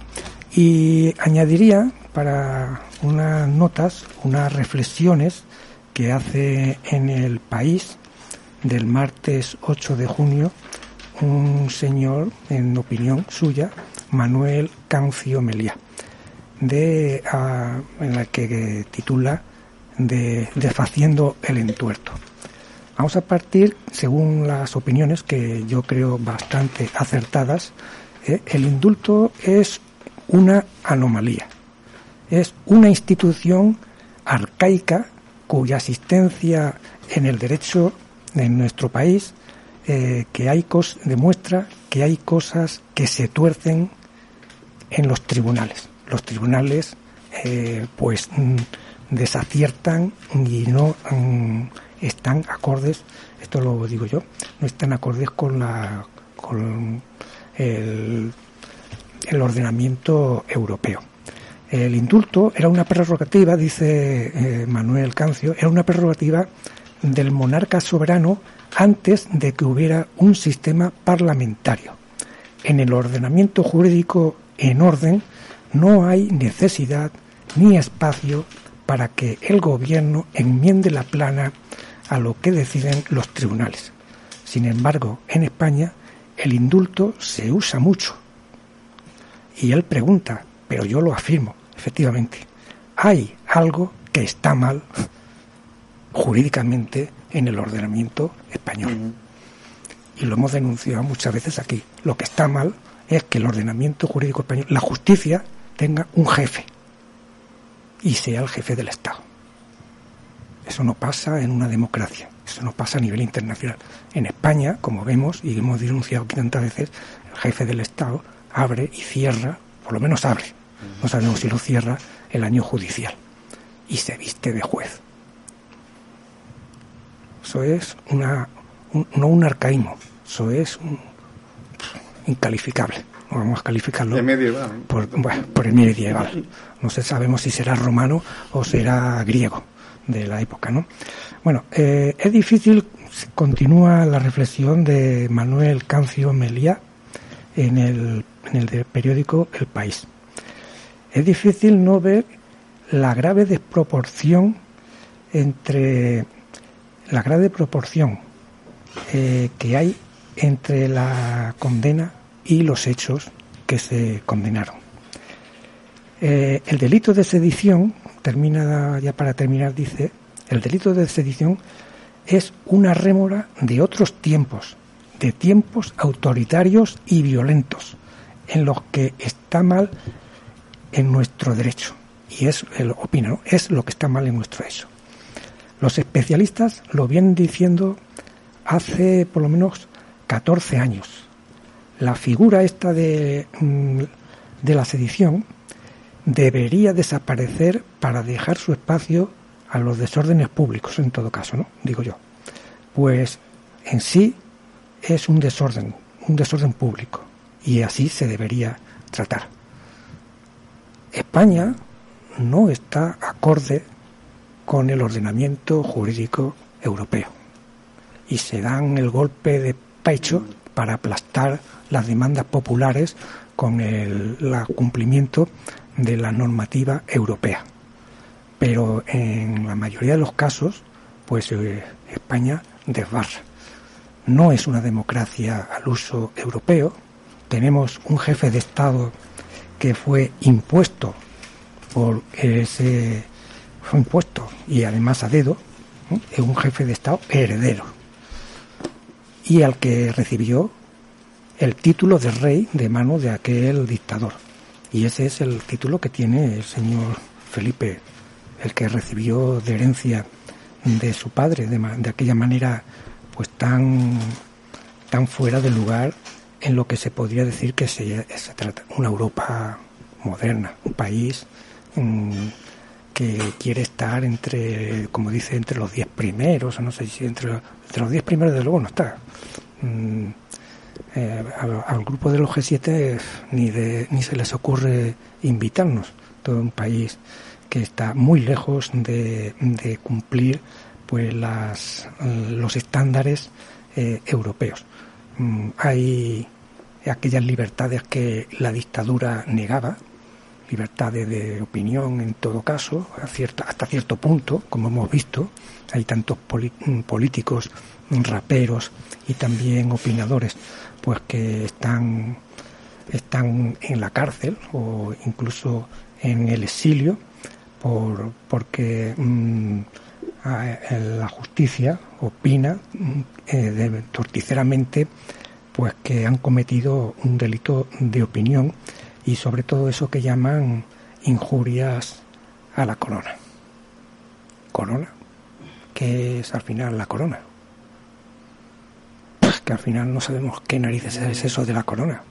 Y añadiría para unas notas, unas reflexiones que hace en el país del martes 8 de junio un señor, en opinión suya, Manuel Cancio Melía, de, ah, en la que titula de Desfaciendo el entuerto. Vamos a partir, según las opiniones que yo creo bastante acertadas, ¿eh? el indulto es una anomalía, es una institución arcaica cuya existencia en el derecho en nuestro país eh, que hay cos demuestra que hay cosas que se tuercen en los tribunales. Los tribunales eh, pues mm, desaciertan y no mm, están acordes, esto lo digo yo, no están acordes con la con el, el ordenamiento europeo. El indulto era una prerrogativa, dice eh, Manuel Cancio, era una prerrogativa del monarca soberano antes de que hubiera un sistema parlamentario. En el ordenamiento jurídico en orden no hay necesidad ni espacio para que el gobierno enmiende la plana a lo que deciden los tribunales. Sin embargo, en España el indulto se usa mucho. Y él pregunta, pero yo lo afirmo, efectivamente, hay algo que está mal jurídicamente en el ordenamiento español. Y lo hemos denunciado muchas veces aquí. Lo que está mal es que el ordenamiento jurídico español, la justicia, tenga un jefe y sea el jefe del Estado. Eso no pasa en una democracia, eso no pasa a nivel internacional. En España, como vemos y hemos denunciado aquí tantas veces, el jefe del Estado abre y cierra, por lo menos abre, no sabemos si lo cierra, el año judicial y se viste de juez. Eso es una, no un arcaísmo, eso es un, incalificable. No vamos a calificarlo medieval. Por, por el medieval. No sé, sabemos si será romano o será griego de la época, ¿no? Bueno, eh, es difícil, continúa la reflexión de Manuel Cancio Melía en el, periódico El País. Es difícil no ver la grave desproporción entre la grave proporción eh, que hay entre la condena y los hechos que se condenaron. Eh, el delito de sedición, termina ya para terminar, dice, el delito de sedición es una rémora de otros tiempos, de tiempos autoritarios y violentos, en los que está mal en nuestro derecho. Y es, él opina, es lo que está mal en nuestro derecho. Los especialistas lo vienen diciendo hace por lo menos 14 años. La figura esta de, mm, de la sedición debería desaparecer para dejar su espacio a los desórdenes públicos, en todo caso, ¿no? Digo yo. Pues en sí es un desorden, un desorden público, y así se debería tratar. España no está acorde con el ordenamiento jurídico europeo y se dan el golpe de pecho para aplastar las demandas populares con el cumplimiento de la normativa europea. Pero en la mayoría de los casos, pues eh, España desbarra. No es una democracia al uso europeo. Tenemos un jefe de Estado que fue impuesto por ese fue impuesto y además a dedo, es un jefe de Estado heredero y al que recibió el título de rey de mano de aquel dictador. Y ese es el título que tiene el señor Felipe, el que recibió de herencia de su padre, de, aquella manera pues tan, tan fuera de lugar en lo que se podría decir que se, trata una Europa moderna, un país mm, que quiere estar entre, como dice, entre los diez primeros, o no sé si entre, los diez primeros, de luego no está. Mm, eh, al, grupo de los G7 ni, de, ni se les ocurre invitarnos. Todo un país que está muy lejos de, de cumplir pues las, los estándares eh, europeos. Mm, hay aquellas libertades que la dictadura negaba, libertades de opinión en todo caso, hasta cierto punto, como hemos visto, hay tantos políticos, raperos y también opinadores, pues que están, están en la cárcel o incluso en el exilio por, porque mm, la justicia opina mm, eh, torticeramente pues que han cometido un delito de opinión y sobre todo eso que llaman injurias a la corona. ¿Corona? ¿Qué es al final la corona? Que al final no sabemos qué narices es eso de la corona.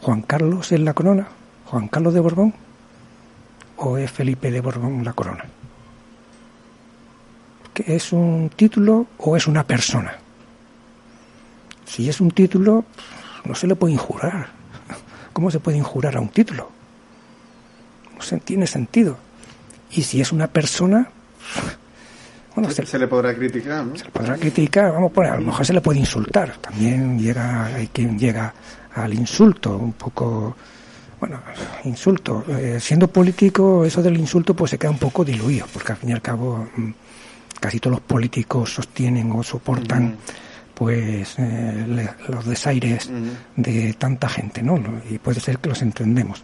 ¿Juan Carlos es la corona? ¿Juan Carlos de Borbón? ¿O es Felipe de Borbón la corona? ¿Que ¿Es un título o es una persona? Si es un título, no se le puede injurar ¿Cómo se puede injurar a un título? se tiene sentido. Y si es una persona, bueno, se, le podrá criticar, ¿no? Se le podrá criticar, vamos a poner, a lo mejor se le puede insultar. También llega, hay quien llega al insulto, un poco, bueno, insulto. Eh, siendo político, eso del insulto pues se queda un poco diluido, porque al fin y al cabo mm, casi todos los políticos sostienen o soportan pues eh, los desaires de tanta gente, ¿no? Y puede ser que los entendemos.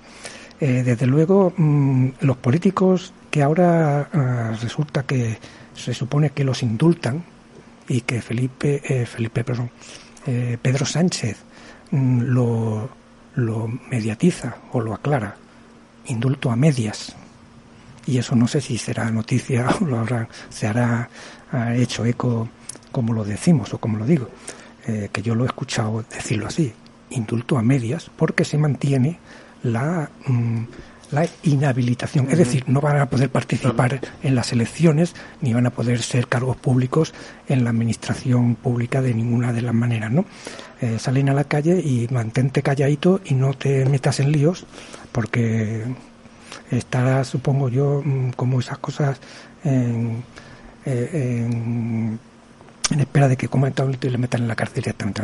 Eh, desde luego, mm, los políticos que ahora ah, resulta que se supone que los indultan y que Felipe, eh, Felipe, perdón, eh, Pedro Sánchez mm, lo, lo mediatiza o lo aclara, indulto a medias. Y eso no sé si será noticia o lo habrá, se hará hecho eco como lo decimos o como lo digo, eh, que yo lo he escuchado decirlo así, indulto a medias, porque se mantiene la mm, la inhabilitación. Es decir, no van a poder participar en las elecciones ni van a poder ser cargos públicos en la administración pública de ninguna de las maneras, ¿no? Eh, salen a la calle y mantente calladito y no te metas en líos porque estará, supongo yo, mm, como esas cosas en, eh, en, espera de que cometan y le metan en la cárcel directamente.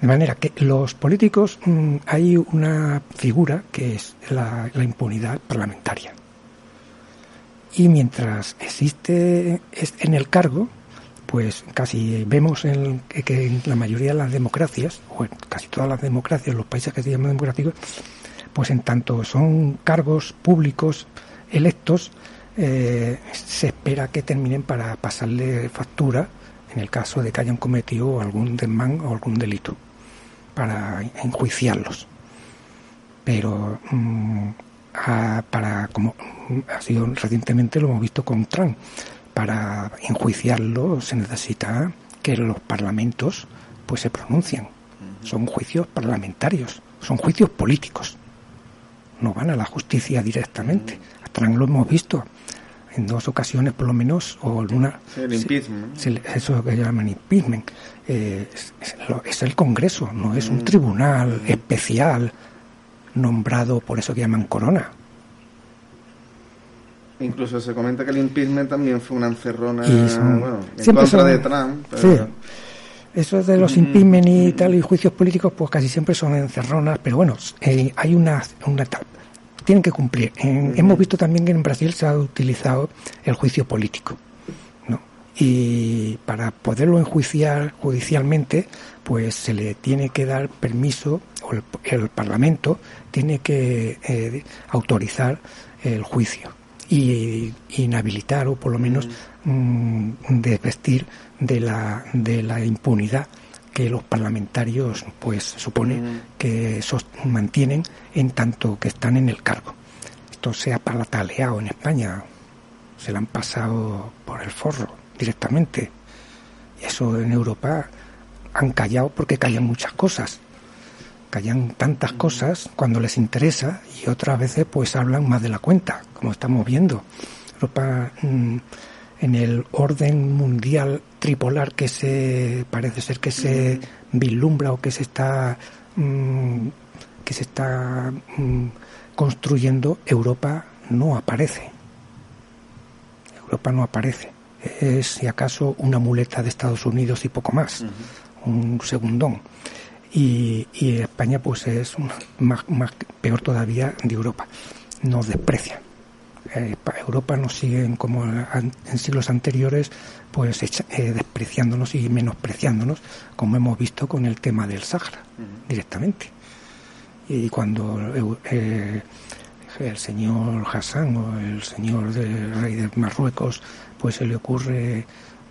De manera que los políticos mm, hay una figura que es la, impunidad parlamentaria. Y mientras existe en el cargo, pues casi vemos en, que en la mayoría de las democracias, o en casi todas las democracias, los países que se llaman democráticos, pues en tanto son cargos públicos electos, eh, se espera que terminen para pasarle factura en el caso de que hayan cometido algún desmán o algún delito para enjuiciarlos. Pero mm, para como ha sido recientemente lo hemos visto con Trump, para enjuiciarlo se necesita que los parlamentos pues se pronuncien. Son juicios parlamentarios, son juicios políticos. No van a la justicia directamente. A Trump lo hemos visto en dos ocasiones por lo menos, o alguna... el impeachment. eso que llaman impeachment. Eh, es, el Congreso, no es un mm. tribunal especial nombrado por eso que llaman corona. Incluso se comenta que el impeachment también fue una encerrona bueno, en contra de Trump. Eso de los impeachment y tal y juicios políticos, pues casi siempre son encerronas, pero bueno, eh, hay una, una tienen que cumplir. hemos visto también que en Brasil se ha utilizado el juicio político. Y para poderlo enjuiciar judicialmente, pues se le tiene que dar permiso, o el, Parlamento tiene que eh, autorizar el juicio y inhabilitar o por lo menos mm, desvestir de la, de la impunidad que los parlamentarios pues supone que mantienen en tanto que están en el cargo. Esto se ha palataleado en España, se lo han pasado por el forro directamente. Y eso en Europa han callado porque callan muchas cosas. Callan tantas cosas cuando les interesa y otras veces pues hablan más de la cuenta, como estamos viendo. Europa mm, en el orden mundial tripolar que se parece ser que se vislumbra o que se está mm, que se está mm, construyendo Europa no aparece Europa no aparece es si acaso una muleta de Estados Unidos y poco más un segundón. Y, España pues es más, más peor todavía de Europa. Nos desprecian eh, Europa nos siguen como en siglos anteriores pues eh, despreciándonos y menospreciándonos como hemos visto con el tema del Sahara directamente. Y cuando eh, el señor Hassan o el señor del rey de Marruecos pues se le ocurre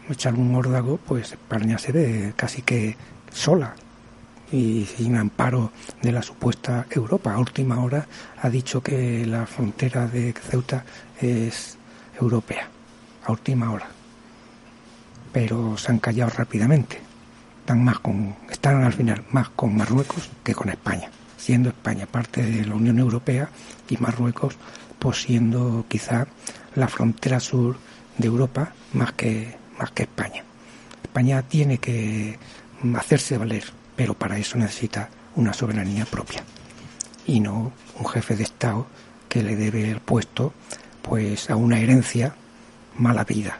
echar un órdago pues España se ve casi que sola y sin amparo de la supuesta Europa. A última hora ha dicho que la frontera de Ceuta es europea, a última hora. Pero se han callado rápidamente. Están, más con, están al final más con Marruecos que con España, siendo España parte de la Unión Europea y Marruecos pues siendo quizá la frontera sur de Europa más que, más que España. España tiene que hacerse valer pero para eso necesita una soberanía propia y no un jefe de Estado que le debe el puesto pues a una herencia mala vida.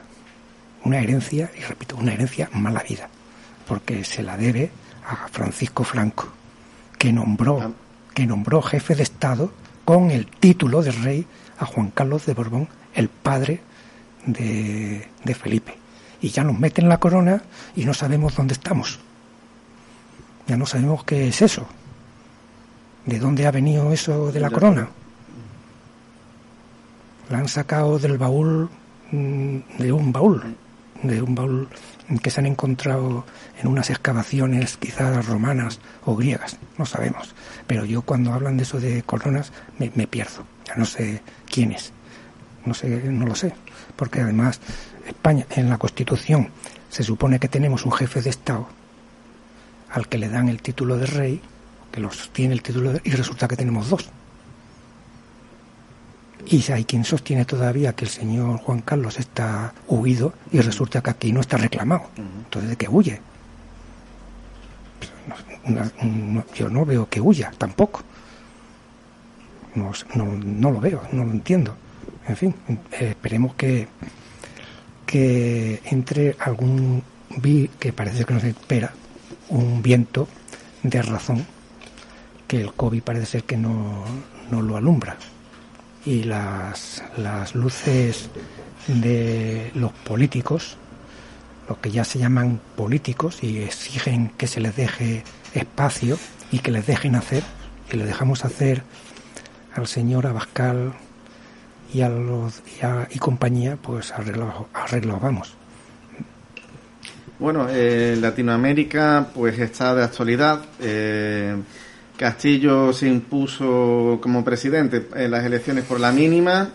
Una herencia, y repito, una herencia mala vida, porque se la debe a Francisco Franco, que nombró, ah. que nombró jefe de Estado con el título de rey a Juan Carlos de Borbón, el padre de, de Felipe. Y ya nos meten la corona y no sabemos dónde estamos. Ya no sabemos qué es eso. ¿De dónde ha venido eso de la corona? La han sacado del baúl, mm, de un baúl, de un baúl que se han encontrado en unas excavaciones quizás romanas o griegas, no sabemos. Pero yo cuando hablan de eso de coronas me, me pierdo, ya no sé quién es, no sé, no lo sé, porque además España en la Constitución se supone que tenemos un jefe de Estado al que le dan el título de rey, que lo sostiene el título de, y resulta que tenemos dos. Y hay quien sostiene todavía que el señor Juan Carlos está huido y resulta que aquí no está reclamado. Entonces, ¿de qué huye? yo no veo que huya tampoco. No, no, lo veo, no lo entiendo. En fin, esperemos que, que entre algún vi que parece que nos espera un viento de razón que el COVID parece ser que no, no lo alumbra. Y las, las luces de los políticos, los que ya se llaman políticos y exigen que se les deje espacio y que les dejen hacer, y le dejamos hacer al señor Abascal y a los y, compañía, pues arreglados vamos. Bueno, eh, Latinoamérica pues está de actualidad. Eh, Castillo se impuso como presidente en las elecciones por la mínima.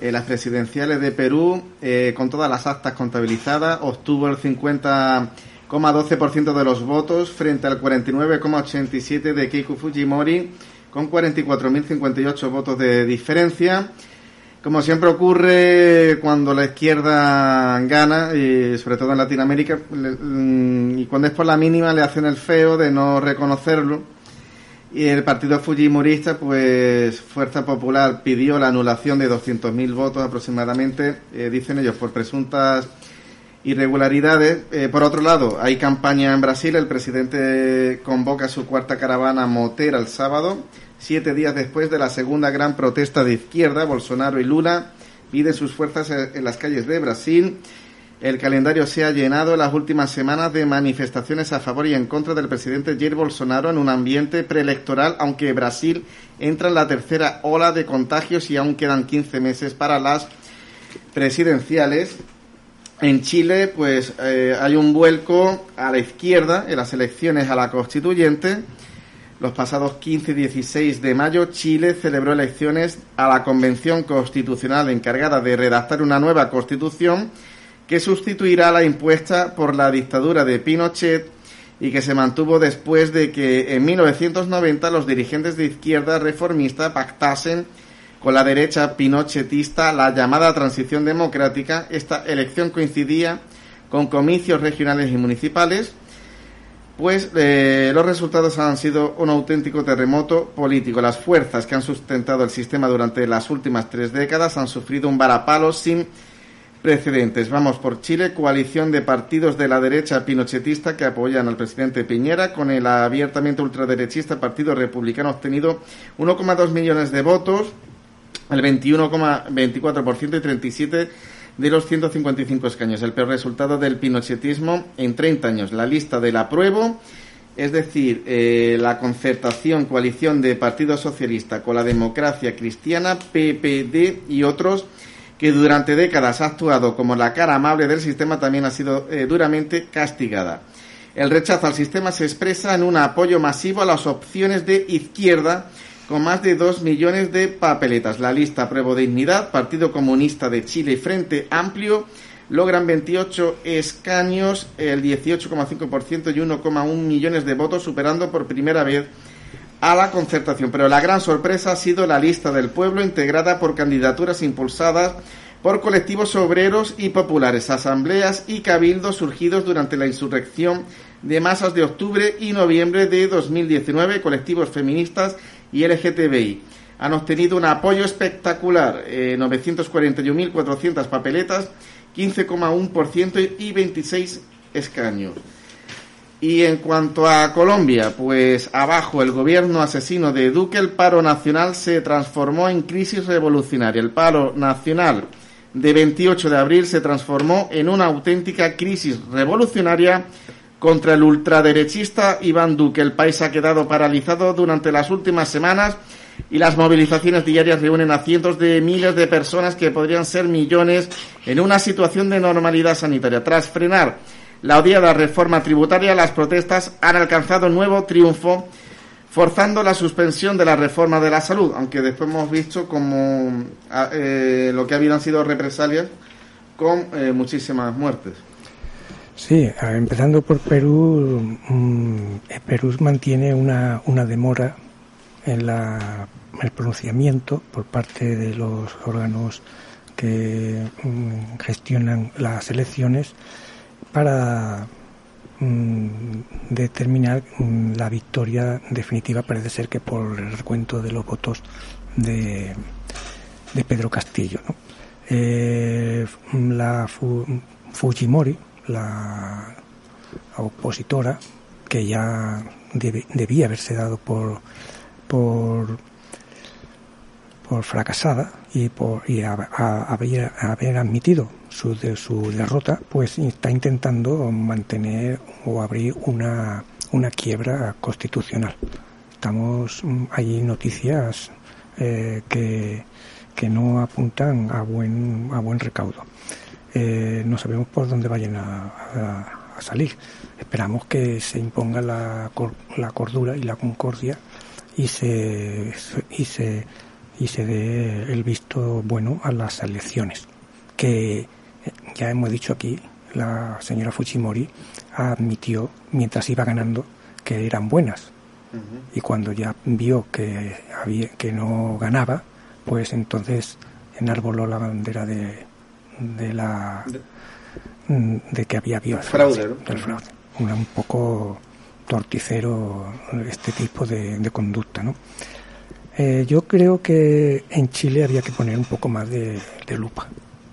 En las presidenciales de Perú, eh, con todas las actas contabilizadas, obtuvo el 50,12% de los votos frente al 49,87% de Keiko Fujimori, con 44.058 votos de diferencia. Como siempre ocurre cuando la izquierda gana, y sobre todo en Latinoamérica, y cuando es por la mínima le hacen el feo de no reconocerlo y el partido fujimorista, pues Fuerza Popular pidió la anulación de 200.000 votos aproximadamente, eh, dicen ellos, por presuntas irregularidades. Eh, por otro lado, hay campaña en Brasil. El presidente convoca su cuarta caravana motera el sábado, siete días después de la segunda gran protesta de izquierda. Bolsonaro y Lula piden sus fuerzas en las calles de Brasil el calendario se ha llenado en las últimas semanas de manifestaciones a favor y en contra del presidente Jair Bolsonaro en un ambiente preelectoral, aunque Brasil entra en la tercera ola de contagios y aún quedan 15 meses para las presidenciales. En Chile, pues eh, hay un vuelco a la izquierda en las elecciones a la constituyente. Los pasados 15 y 16 de mayo, Chile celebró elecciones a la Convención Constitucional encargada de redactar una nueva constitución que sustituirá la impuesta por la dictadura de Pinochet y que se mantuvo después de que en 1990 los dirigentes de izquierda reformista pactasen con la derecha pinochetista la llamada transición democrática. Esta elección coincidía con comicios regionales y municipales, pues eh, los resultados han sido un auténtico terremoto político. Las fuerzas que han sustentado el sistema durante las últimas tres décadas han sufrido un varapalo sin precedentes. Vamos por Chile, coalición de partidos de la derecha pinochetista que apoyan al presidente Piñera, con el abiertamente ultraderechista Partido Republicano obtenido 1,2 millones de votos, el 21,24% y 37 de los 155 escaños. El peor resultado del pinochetismo en 30 años. La lista del apruebo, es decir, eh, la concertación, coalición de Partido Socialista con la democracia cristiana, PPD y otros que durante décadas ha actuado como la cara amable del sistema, también ha sido eh, duramente castigada. El rechazo al sistema se expresa en un apoyo masivo a las opciones de izquierda, con más de dos millones de papeletas. La lista Pruebo Dignidad, Partido Comunista de Chile y Frente Amplio logran 28 escaños, el 18,5% y 1,1 millones de votos, superando por primera vez a la concertación. Pero la gran sorpresa ha sido la lista del pueblo integrada por candidaturas impulsadas por colectivos obreros y populares, asambleas y cabildos surgidos durante la insurrección de masas de octubre y noviembre de 2019, colectivos feministas y LGTBI. han obtenido un apoyo espectacular, 941.400 eh, papeletas, 15,1% y 26 escaños. Y en cuanto a Colombia, pues abajo el gobierno asesino de Duque, el paro nacional se transformó en crisis revolucionaria. El paro nacional de 28 de abril se transformó en una auténtica crisis revolucionaria contra el ultraderechista Iván Duque. El país ha quedado paralizado durante las últimas semanas y las movilizaciones diarias reúnen a cientos de miles de personas que podrían ser millones en una situación de normalidad sanitaria. Tras frenar la odiada reforma tributaria, las protestas han alcanzado nuevo triunfo, forzando la suspensión de la reforma de la salud, aunque después hemos visto como ah, eh, lo que habían sido represalias con eh, muchísimas muertes. Sí, empezando por Perú, mm, eh, Perú mantiene una, una demora en la, el pronunciamiento por parte de los órganos que mm, gestionan las elecciones para mm, determinar la victoria definitiva parece ser que por el recuento de los votos de, de Pedro Castillo. Eh, la Fujimori, la, opositora, que ya debía haberse dado por, por fracasada y por y haber, haber admitido su, de, su derrota, pues está intentando mantener o abrir una, una quiebra constitucional. Estamos, mm, hay noticias eh, que, que no apuntan a buen, a buen recaudo. Eh, no sabemos por dónde vayan a, salir. Esperamos que se imponga la, la cordura y la concordia y se, y se y se dé el visto bueno a las elecciones, que eh, ya hemos dicho aquí, la señora Fujimori admitió mientras iba ganando que eran buenas. Y cuando ya vio que, había, que no ganaba, pues entonces enarboló la bandera de, de la de, que había habido fraude, fraude. un poco torticero este tipo de, de conducta, ¿no? Eh, yo creo que en Chile había que poner un poco más de, lupa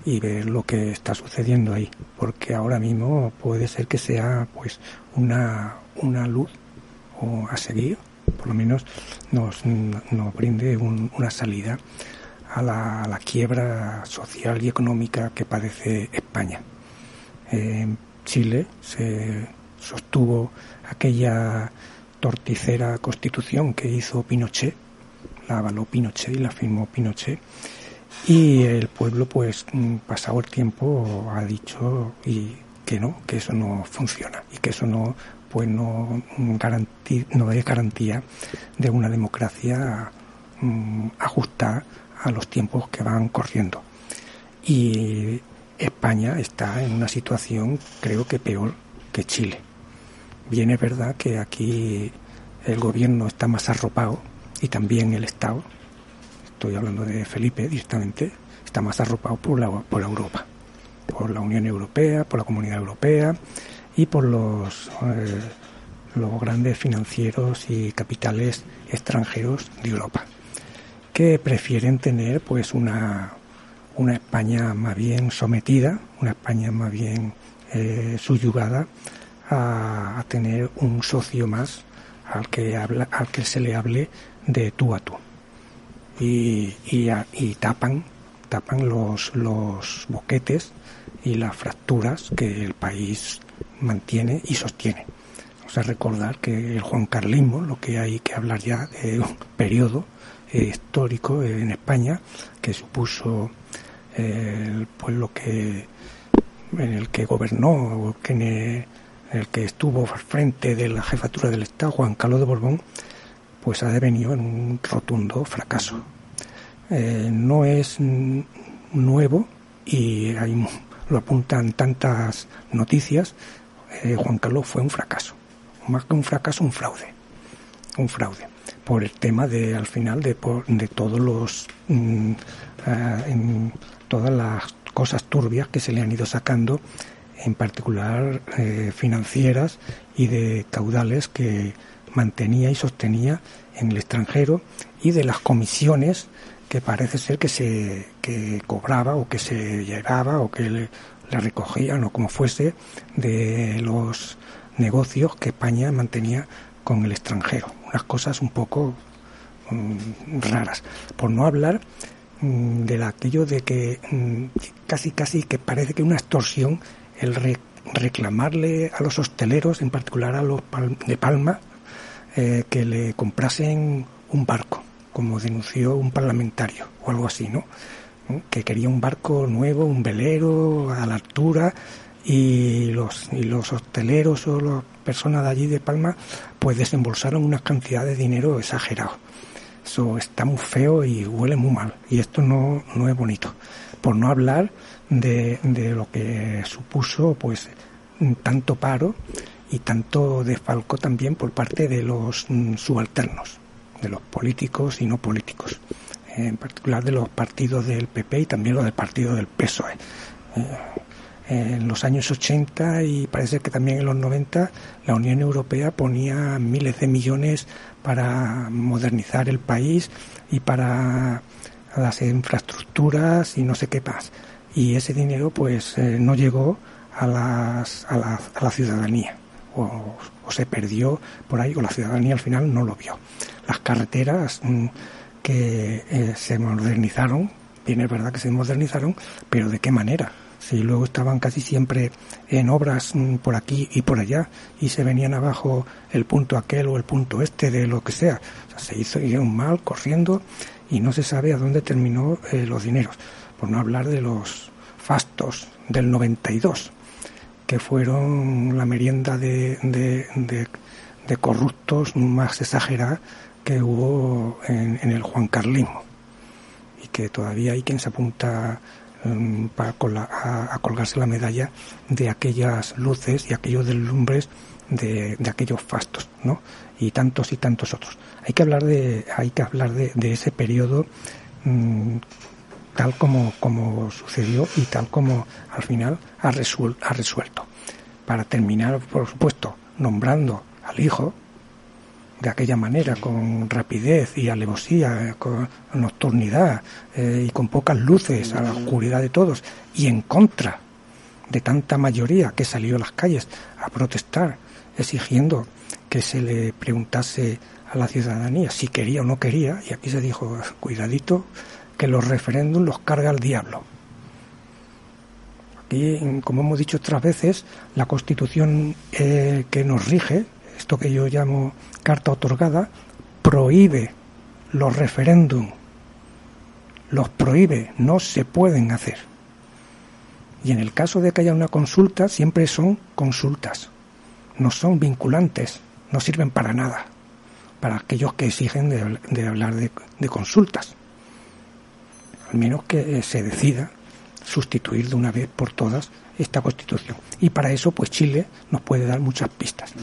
y ver lo que está sucediendo ahí, porque ahora mismo puede ser que sea pues una, una luz o a seguir, por lo menos nos, nos brinde una salida a la, quiebra social y económica que padece España. En Chile se sostuvo aquella torticera constitución que hizo Pinochet la avaló Pinochet y la firmó Pinochet. Y el pueblo, pues, pasado el tiempo, ha dicho y que no, que eso no funciona y que eso no, pues, no, no es garantía de una democracia mm, ajustada a los tiempos que van corriendo. Y España está en una situación, creo que peor que Chile. Bien es verdad que aquí el gobierno está más arropado y también el Estado, estoy hablando de Felipe directamente, está más arropado por, la, por Europa, por la Unión Europea, por la Comunidad Europea y por los, eh, los grandes financieros y capitales extranjeros de Europa, que prefieren tener pues una, una España más bien sometida, una España más bien eh, subyugada a, a, tener un socio más al que habla, al que se le hable de tú a tú. Y, y, tapan, tapan los, los boquetes y las fracturas que el país mantiene y sostiene. O sea, recordar que el Juan Carlismo, lo que hay que hablar ya de un periodo histórico en España que supuso el pueblo que en el que gobernó, que en el que estuvo al frente de la jefatura del Estado, Juan Carlos de Borbón, pues ha devenido en un rotundo fracaso. Eh, no es nuevo y lo apuntan tantas noticias. Eh, Juan Carlos fue un fracaso, más que un fracaso, un fraude, un fraude por el tema de al final de, de todos los eh, en todas las cosas turbias que se le han ido sacando en particular financieras y de caudales que mantenía y sostenía en el extranjero y de las comisiones que parece ser que se que cobraba o que se llevaba o que le, recogían o como fuese de los negocios que España mantenía con el extranjero. Unas cosas un poco mm, raras. Por no hablar mm, de aquello de que mm, casi casi que parece que una extorsión el reclamarle a los hosteleros, en particular a los de Palma, eh, que le comprasen un barco como denunció un parlamentario o algo así, ¿no? Que quería un barco nuevo, un velero a la altura y los, y los hosteleros o las personas de allí de Palma pues desembolsaron una cantidad de dinero exagerado. Eso está muy feo y huele muy mal y esto no, no es bonito. Por no hablar de, de lo que supuso pues tanto paro y tanto desfalco también por parte de los subalternos de los políticos y no políticos, en particular de los partidos del PP y también los del partido del PSOE. En los años 80 y parece que también en los 90 la Unión Europea ponía miles de millones para modernizar el país y para las infraestructuras y no sé qué más. Y ese dinero pues eh, no llegó a, las, a, la, a la ciudadanía o, se perdió por ahí o la ciudadanía al final no lo vio. Las carreteras mm, que eh, se modernizaron, bien es verdad que se modernizaron, pero ¿de qué manera? Si luego estaban casi siempre en obras mm, por aquí y por allá y se venían abajo el punto aquel o el punto este de lo que sea. se hizo un mal corriendo y no se sabe a dónde terminó eh, los dineros. Por no hablar de los fastos del 92, que fueron la merienda de, de, corruptos más exagerada que hubo en, el Juan Carlismo y que todavía hay quien se apunta um, para a, colgarse la medalla de aquellas luces y aquellos deslumbres de, de aquellos fastos, ¿no? Y tantos y tantos otros. Hay que hablar de, hay que hablar de, ese periodo um, tal como, como sucedió y tal como al final ha resuelto. Para terminar, por supuesto, nombrando al hijo de aquella manera, con rapidez y alevosía, con nocturnidad eh, y con pocas luces, a la oscuridad de todos, y en contra de tanta mayoría que salió a las calles a protestar, exigiendo que se le preguntase a la ciudadanía si quería o no quería, y aquí se dijo, cuidadito, que los referéndums los carga el diablo. Aquí, como hemos dicho otras veces, la constitución eh, que nos rige, esto que yo llamo carta otorgada, prohíbe los referéndums, los prohíbe, no se pueden hacer. Y en el caso de que haya una consulta, siempre son consultas, no son vinculantes, no sirven para nada, para aquellos que exigen de, hablar de consultas al menos que eh, se decida sustituir de una vez por todas esta constitución. Y para eso, pues Chile nos puede dar muchas pistas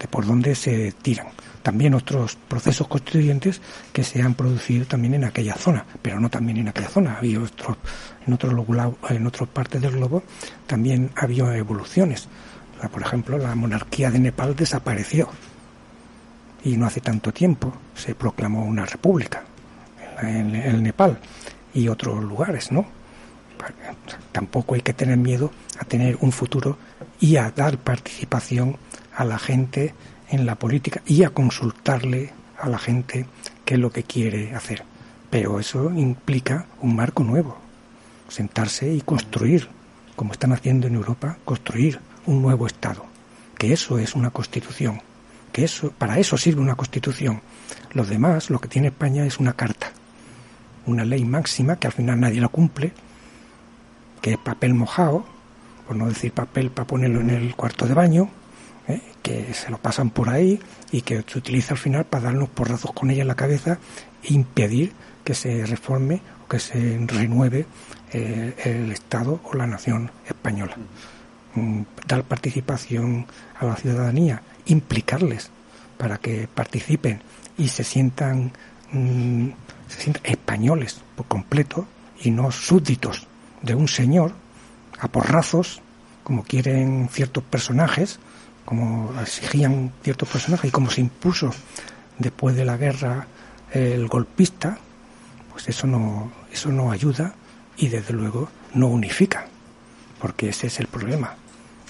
de por dónde se tiran. También otros procesos constituyentes que se han producido también en aquella zona, pero no también en aquella zona. Había otros, en otros en otras partes del globo también había evoluciones. Por ejemplo, la monarquía de Nepal desapareció y no hace tanto tiempo se proclamó una república en, en Nepal y otros lugares, ¿no? Tampoco hay que tener miedo a tener un futuro y a dar participación a la gente en la política y a consultarle a la gente qué es lo que quiere hacer. Pero eso implica un marco nuevo, sentarse y construir, como están haciendo en Europa, construir un nuevo Estado. Que eso es una constitución, que eso, para eso sirve una constitución. Los demás, lo que tiene España es una carta una ley máxima que al final nadie la cumple, que es papel mojado, por no decir papel para ponerlo en el cuarto de baño, ¿eh? que se lo pasan por ahí y que se utiliza al final para darnos porrazos con ella en la cabeza e impedir que se reforme o que se renueve eh, el Estado o la nación española. Mm, dar participación a la ciudadanía, implicarles para que participen y se sientan mm, se sienten españoles por completo y no súbditos de un señor a porrazos, como quieren ciertos personajes, como exigían ciertos personajes y como se impuso después de la guerra el golpista, pues eso no, eso no ayuda y desde luego no unifica, porque ese es el problema.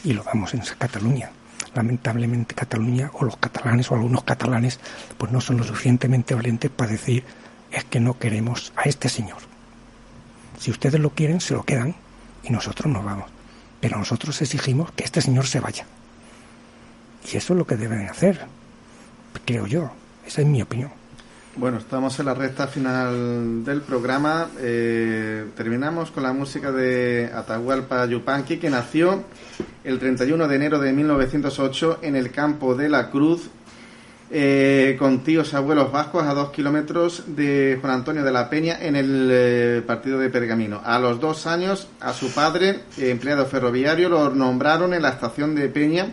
Y lo vamos en Cataluña. Lamentablemente Cataluña o los catalanes o algunos catalanes pues no son lo suficientemente valientes para decir es que no queremos a este señor. Si ustedes lo quieren, se lo quedan y nosotros nos vamos. Pero nosotros exigimos que este señor se vaya. Y eso es lo que deben hacer, creo yo. Esa es mi opinión. Bueno, estamos en la recta final del programa. Eh, terminamos con la música de Atahualpa Yupanqui, que nació el 31 de enero de 1908 en el campo de la Cruz, eh, con tíos abuelos vascos a dos kilómetros de Juan Antonio de la Peña en el eh, partido de Pergamino. A los dos años, a su padre, empleado ferroviario, lo nombraron en la estación de Peña,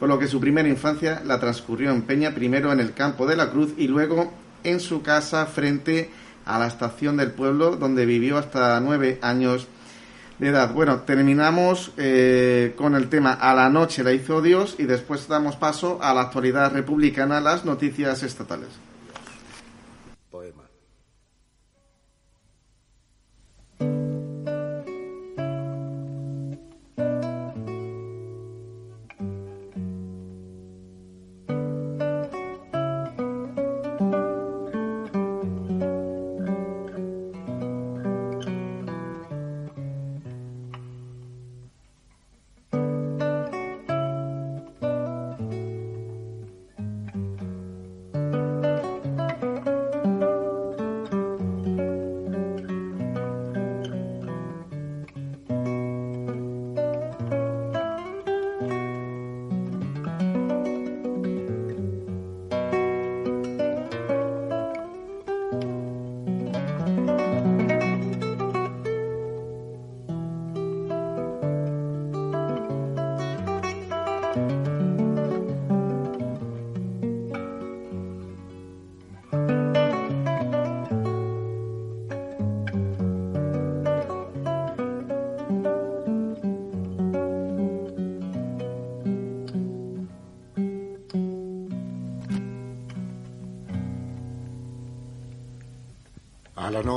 por lo que su primera infancia la transcurrió en Peña, primero en el campo de la Cruz y luego en su casa frente a la estación del pueblo donde vivió hasta nueve años de edad. Bueno, terminamos eh, con el tema A la noche la hizo Dios y después damos paso a la actualidad republicana, las noticias estatales.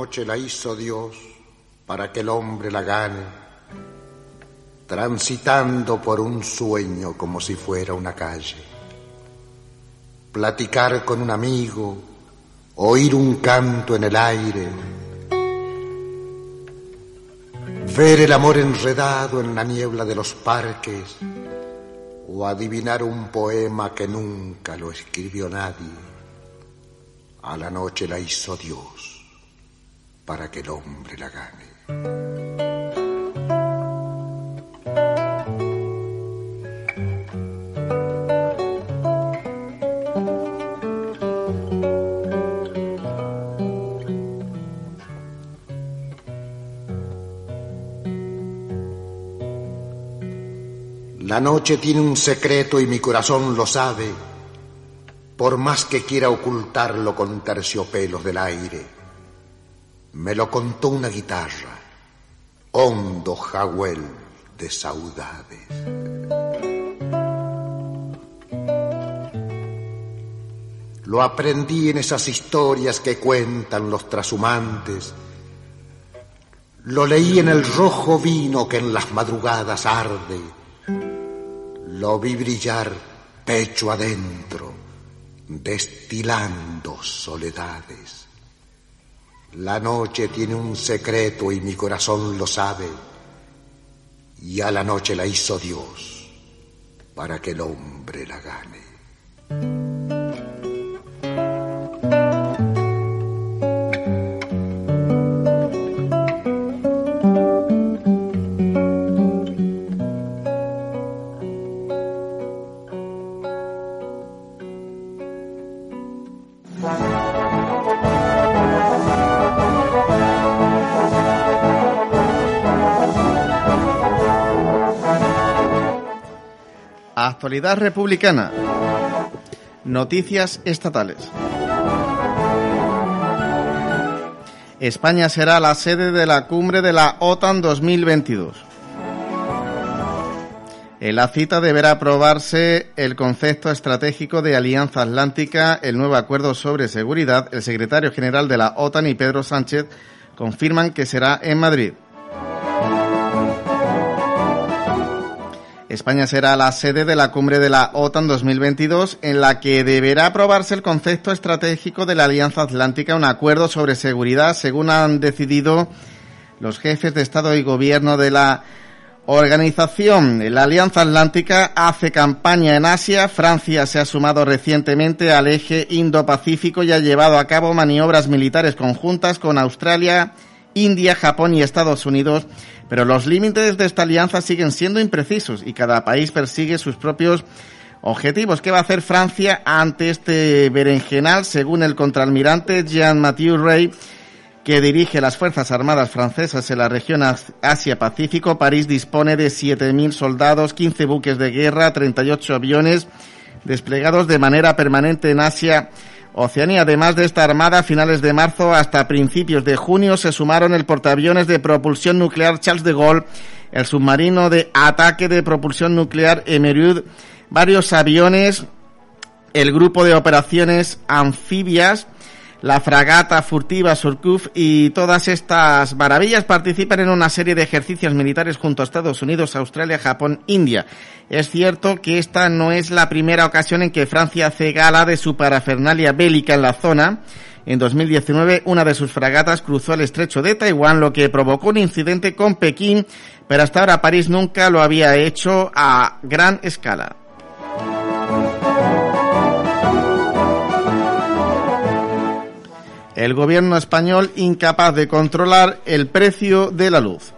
Noche la hizo Dios para que el hombre la gane, transitando por un sueño como si fuera una calle. Platicar con un amigo, oír un canto en el aire, ver el amor enredado en la niebla de los parques o adivinar un poema que nunca lo escribió nadie. A la noche la hizo Dios para que el hombre la gane. La noche tiene un secreto y mi corazón lo sabe, por más que quiera ocultarlo con terciopelos del aire. Me lo contó una guitarra, hondo jagüel de saudades. Lo aprendí en esas historias que cuentan los trashumantes. Lo leí en el rojo vino que en las madrugadas arde. Lo vi brillar pecho adentro, destilando soledades. La noche tiene un secreto y mi corazón lo sabe. Y a la noche la hizo Dios para que el hombre la gane. Actualidad republicana. Noticias estatales. España será la sede de la cumbre de la OTAN 2022. En la cita deberá aprobarse el concepto estratégico de Alianza Atlántica, el nuevo acuerdo sobre seguridad. El secretario general de la OTAN y Pedro Sánchez confirman que será en Madrid. España será la sede de la cumbre de la OTAN 2022 en la que deberá aprobarse el concepto estratégico de la Alianza Atlántica, un acuerdo sobre seguridad, según han decidido los jefes de Estado y Gobierno de la organización. La Alianza Atlántica hace campaña en Asia. Francia se ha sumado recientemente al eje Indo-Pacífico y ha llevado a cabo maniobras militares conjuntas con Australia, India, Japón y Estados Unidos pero los límites de esta alianza siguen siendo imprecisos y cada país persigue sus propios objetivos. ¿Qué va a hacer Francia ante este berenjenal? Según el contraalmirante Jean-Mathieu Rey, que dirige las Fuerzas Armadas francesas en la región Asia-Pacífico, París dispone de 7.000 soldados, 15 buques de guerra, 38 aviones desplegados de manera permanente en Asia Oceanía, además de esta armada, a finales de marzo hasta principios de junio se sumaron el portaaviones de propulsión nuclear Charles de Gaulle, el submarino de ataque de propulsión nuclear Emerud, varios aviones, el grupo de operaciones anfibias, la fragata furtiva Surkuf y todas estas maravillas participan en una serie de ejercicios militares junto a Estados Unidos, Australia, Japón, India. Es cierto que esta no es la primera ocasión en que Francia hace gala de su parafernalia bélica en la zona. En 2019, una de sus fragatas cruzó el estrecho de Taiwán, lo que provocó un incidente con Pekín, pero hasta ahora París nunca lo había hecho a gran escala. El gobierno español incapaz de controlar el precio de la luz.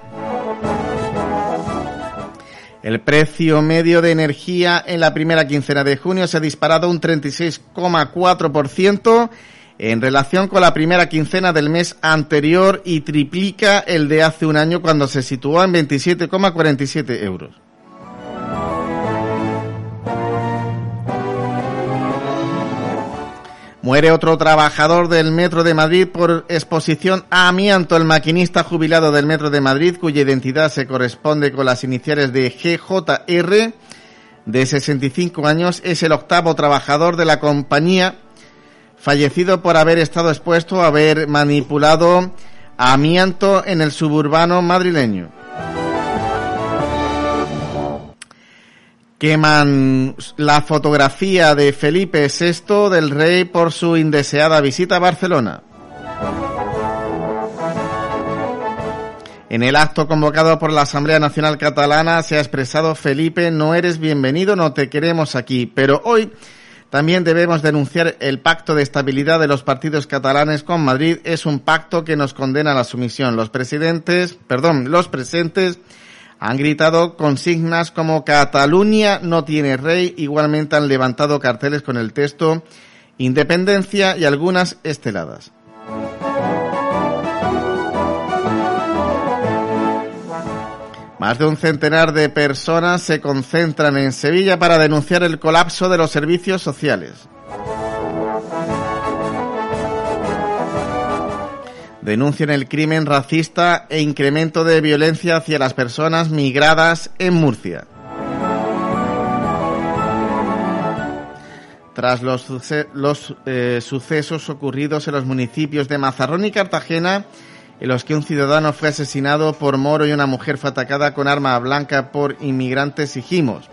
El precio medio de energía en la primera quincena de junio se ha disparado un 36,4% en relación con la primera quincena del mes anterior y triplica el de hace un año cuando se situó en 27,47 euros. Muere otro trabajador del Metro de Madrid por exposición a amianto. El maquinista jubilado del Metro de Madrid, cuya identidad se corresponde con las iniciales de GJR, de 65 años, es el octavo trabajador de la compañía fallecido por haber estado expuesto a haber manipulado amianto en el suburbano madrileño. Queman la fotografía de Felipe VI del rey por su indeseada visita a Barcelona. En el acto convocado por la Asamblea Nacional Catalana se ha expresado Felipe, no eres bienvenido, no te queremos aquí. Pero hoy también debemos denunciar el pacto de estabilidad de los partidos catalanes con Madrid. Es un pacto que nos condena a la sumisión. Los presidentes, perdón, los presentes han gritado consignas como Cataluña no tiene rey, igualmente han levantado carteles con el texto Independencia y algunas esteladas. Más de un centenar de personas se concentran en Sevilla para denunciar el colapso de los servicios sociales. Denuncian el crimen racista e incremento de violencia hacia las personas migradas en Murcia. Tras los, eh, sucesos ocurridos en los municipios de Mazarrón y Cartagena, en los que un ciudadano fue asesinado por moro y una mujer fue atacada con arma blanca por inmigrantes, exigimos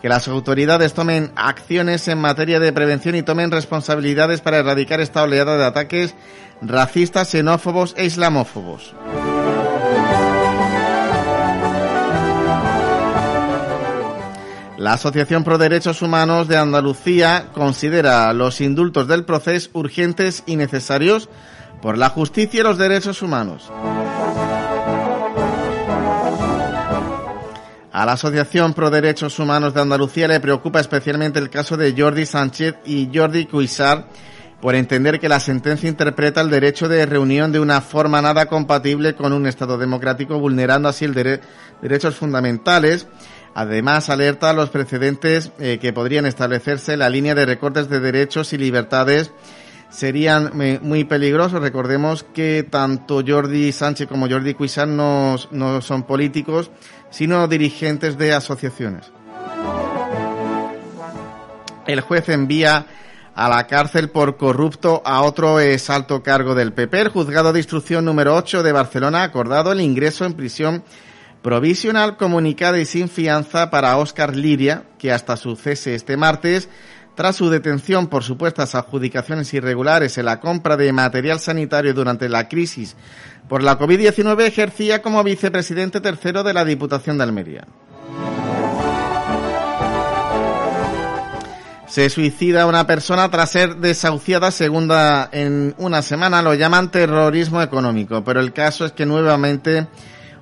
que las autoridades tomen acciones en materia de prevención y tomen responsabilidades para erradicar esta oleada de ataques racistas, xenófobos e islamófobos. La Asociación Pro Derechos Humanos de Andalucía considera los indultos del proceso urgentes y necesarios por la justicia y los derechos humanos. A la Asociación Pro Derechos Humanos de Andalucía le preocupa especialmente el caso de Jordi Sánchez y Jordi Cuisar por entender que la sentencia interpreta el derecho de reunión de una forma nada compatible con un Estado democrático, vulnerando así el derechos fundamentales. Además, alerta a los precedentes eh, que podrían establecerse la línea de recortes de derechos y libertades serían eh, muy peligrosos. Recordemos que tanto Jordi Sánchez como Jordi Cuisar no, no son políticos, sino dirigentes de asociaciones. El juez envía a la cárcel por corrupto a otro exalto cargo del PP. El juzgado de instrucción número 8 de Barcelona ha acordado el ingreso en prisión provisional comunicada y sin fianza para Óscar Liria, que hasta su cese este martes tras su detención por supuestas adjudicaciones irregulares en la compra de material sanitario durante la crisis por la COVID-19, ejercía como vicepresidente tercero de la Diputación de Almería. Se suicida una persona tras ser desahuciada segunda en una semana. Lo llaman terrorismo económico, pero el caso es que nuevamente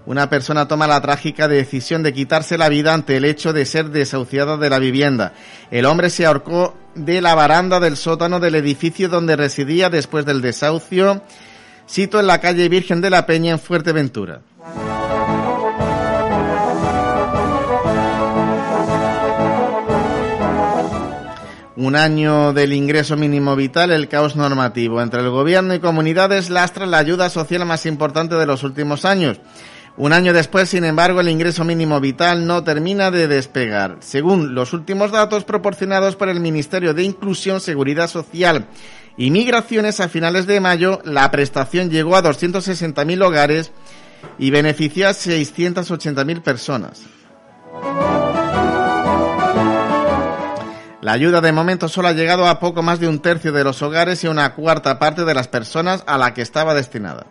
una persona toma la trágica decisión de quitarse la vida ante el hecho de ser desahuciada de la vivienda. El hombre se ahorcó de la baranda del sótano del edificio donde residía después del desahucio, sito en la calle Virgen de la Peña en Fuerteventura. Un año del ingreso mínimo vital, el caos normativo entre el gobierno y comunidades lastra la ayuda social más importante de los últimos años. Un año después, sin embargo, el ingreso mínimo vital no termina de despegar. Según los últimos datos proporcionados por el Ministerio de Inclusión, Seguridad Social y Migraciones a finales de mayo, la prestación llegó a 260.000 hogares y benefició a 680.000 personas. La ayuda de momento solo ha llegado a poco más de un tercio de los hogares y una cuarta parte de las personas a la que estaba destinada.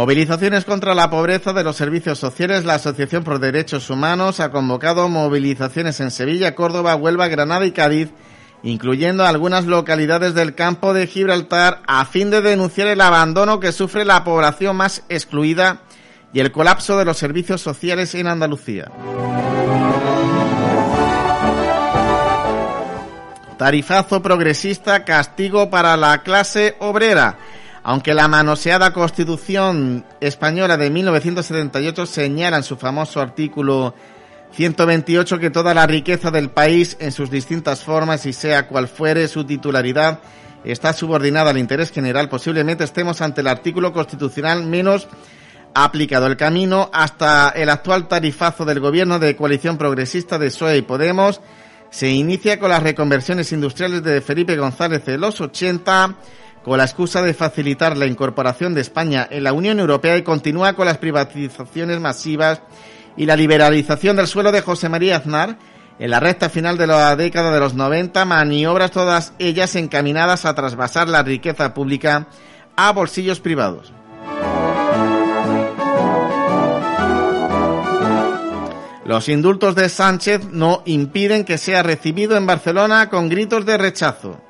Movilizaciones contra la pobreza de los servicios sociales. La Asociación por Derechos Humanos ha convocado movilizaciones en Sevilla, Córdoba, Huelva, Granada y Cádiz, incluyendo algunas localidades del campo de Gibraltar, a fin de denunciar el abandono que sufre la población más excluida y el colapso de los servicios sociales en Andalucía. Tarifazo progresista, castigo para la clase obrera. Aunque la manoseada Constitución española de 1978 señala en su famoso artículo 128 que toda la riqueza del país en sus distintas formas y sea cual fuere su titularidad está subordinada al interés general, posiblemente estemos ante el artículo constitucional menos aplicado el camino hasta el actual tarifazo del gobierno de coalición progresista de PSOE y Podemos. Se inicia con las reconversiones industriales de Felipe González de los 80 con la excusa de facilitar la incorporación de España en la Unión Europea y continúa con las privatizaciones masivas y la liberalización del suelo de José María Aznar en la recta final de la década de los 90, maniobras todas ellas encaminadas a trasvasar la riqueza pública a bolsillos privados. Los indultos de Sánchez no impiden que sea recibido en Barcelona con gritos de rechazo.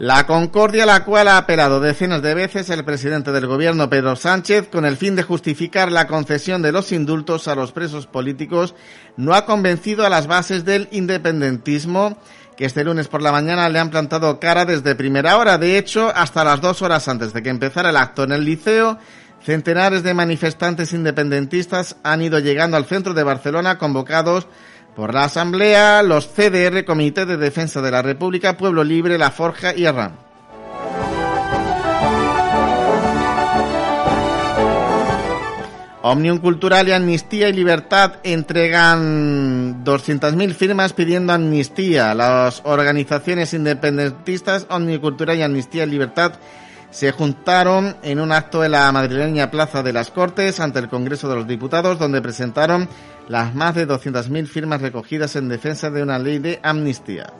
La concordia a la cual ha apelado decenas de veces el presidente del gobierno Pedro Sánchez con el fin de justificar la concesión de los indultos a los presos políticos no ha convencido a las bases del independentismo que este lunes por la mañana le han plantado cara desde primera hora. De hecho, hasta las dos horas antes de que empezara el acto en el liceo, centenares de manifestantes independentistas han ido llegando al centro de Barcelona convocados por la Asamblea, los CDR, Comité de Defensa de la República, Pueblo Libre, La Forja y Arran. Omnium Cultural y Amnistía y Libertad entregan 200.000 firmas pidiendo amnistía. Las organizaciones independentistas Omnium Cultural y Amnistía y Libertad se juntaron en un acto en la madrileña Plaza de las Cortes ante el Congreso de los Diputados, donde presentaron las más de 200.000 firmas recogidas en defensa de una ley de amnistía.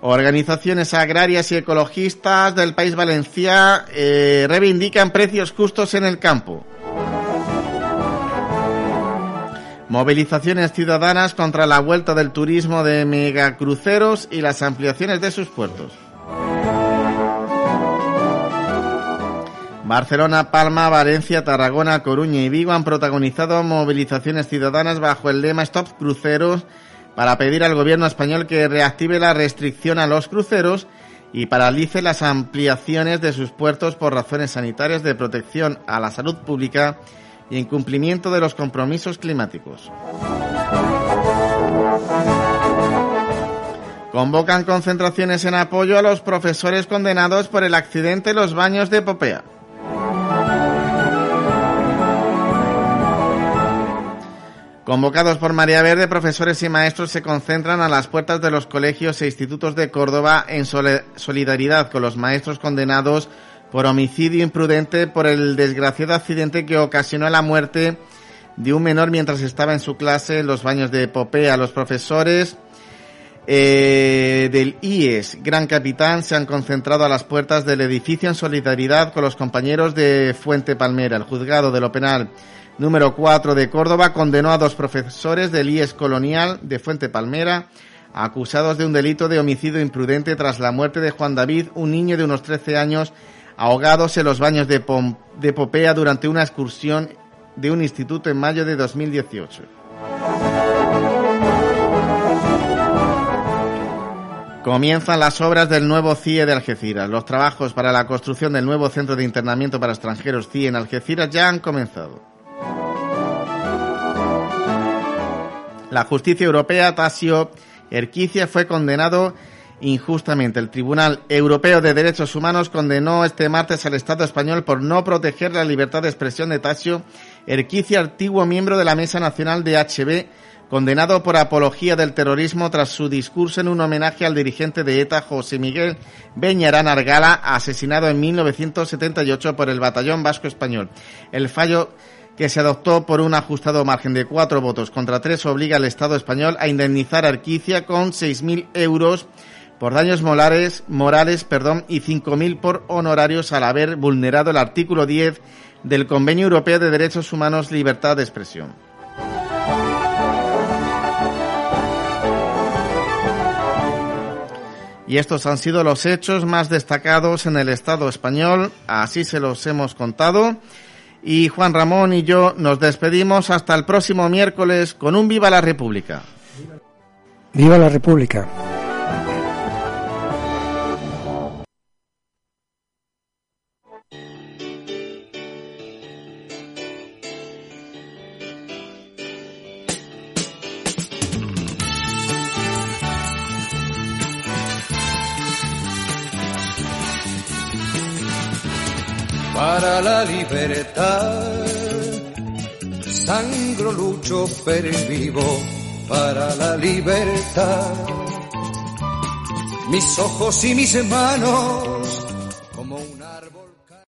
Organizaciones agrarias y ecologistas del país valenciano eh, reivindican precios justos en el campo. Movilizaciones ciudadanas contra la vuelta del turismo de megacruceros y las ampliaciones de sus puertos. Barcelona, Palma, Valencia, Tarragona, Coruña y Vigo han protagonizado movilizaciones ciudadanas bajo el lema Stop Cruceros para pedir al gobierno español que reactive la restricción a los cruceros y paralice las ampliaciones de sus puertos por razones sanitarias de protección a la salud pública y en cumplimiento de los compromisos climáticos. Convocan concentraciones en apoyo a los profesores condenados por el accidente en los baños de Popea. Convocados por María Verde, profesores y maestros se concentran a las puertas de los colegios e institutos de Córdoba en solidaridad con los maestros condenados por homicidio imprudente por el desgraciado accidente que ocasionó la muerte de un menor mientras estaba en su clase en los baños de Popea. Los profesores eh, del IES Gran Capitán se han concentrado a las puertas del edificio en solidaridad con los compañeros de Fuente Palmera. El juzgado de lo penal número 4 de Córdoba condenó a dos profesores del IES Colonial de Fuente Palmera acusados de un delito de homicidio imprudente tras la muerte de Juan David, un niño de unos 13 años, ahogados en los baños de, de Popea durante una excursión de un instituto en mayo de 2018. Comienzan las obras del nuevo CIE de Algeciras. Los trabajos para la construcción del nuevo centro de internamiento para extranjeros CIE en Algeciras ya han comenzado. La justicia europea, Tasio Erquicia, fue condenado injustamente. El Tribunal Europeo de Derechos Humanos condenó este martes al Estado español por no proteger la libertad de expresión de Tasio Erquicia, antiguo miembro de la Mesa Nacional de HB, condenado por apología del terrorismo tras su discurso en un homenaje al dirigente de ETA, José Miguel Beñarán Argala, asesinado en 1978 por el Batallón Vasco Español. El fallo que se adoptó por un ajustado margen de cuatro votos contra tres obliga al Estado español a indemnizar a Arquicia con 6.000 euros por daños morales, morales perdón, y 5.000 por honorarios al haber vulnerado el artículo 10 del Convenio Europeo de Derechos Humanos Libertad de Expresión. Y estos han sido los hechos más destacados en el Estado español, así se los hemos contado. Y Juan Ramón y yo nos despedimos hasta el próximo miércoles con un Viva la República. Viva la República. Para la libertad. Sangro, lucho, vivo para la libertad. Mis ojos y mis manos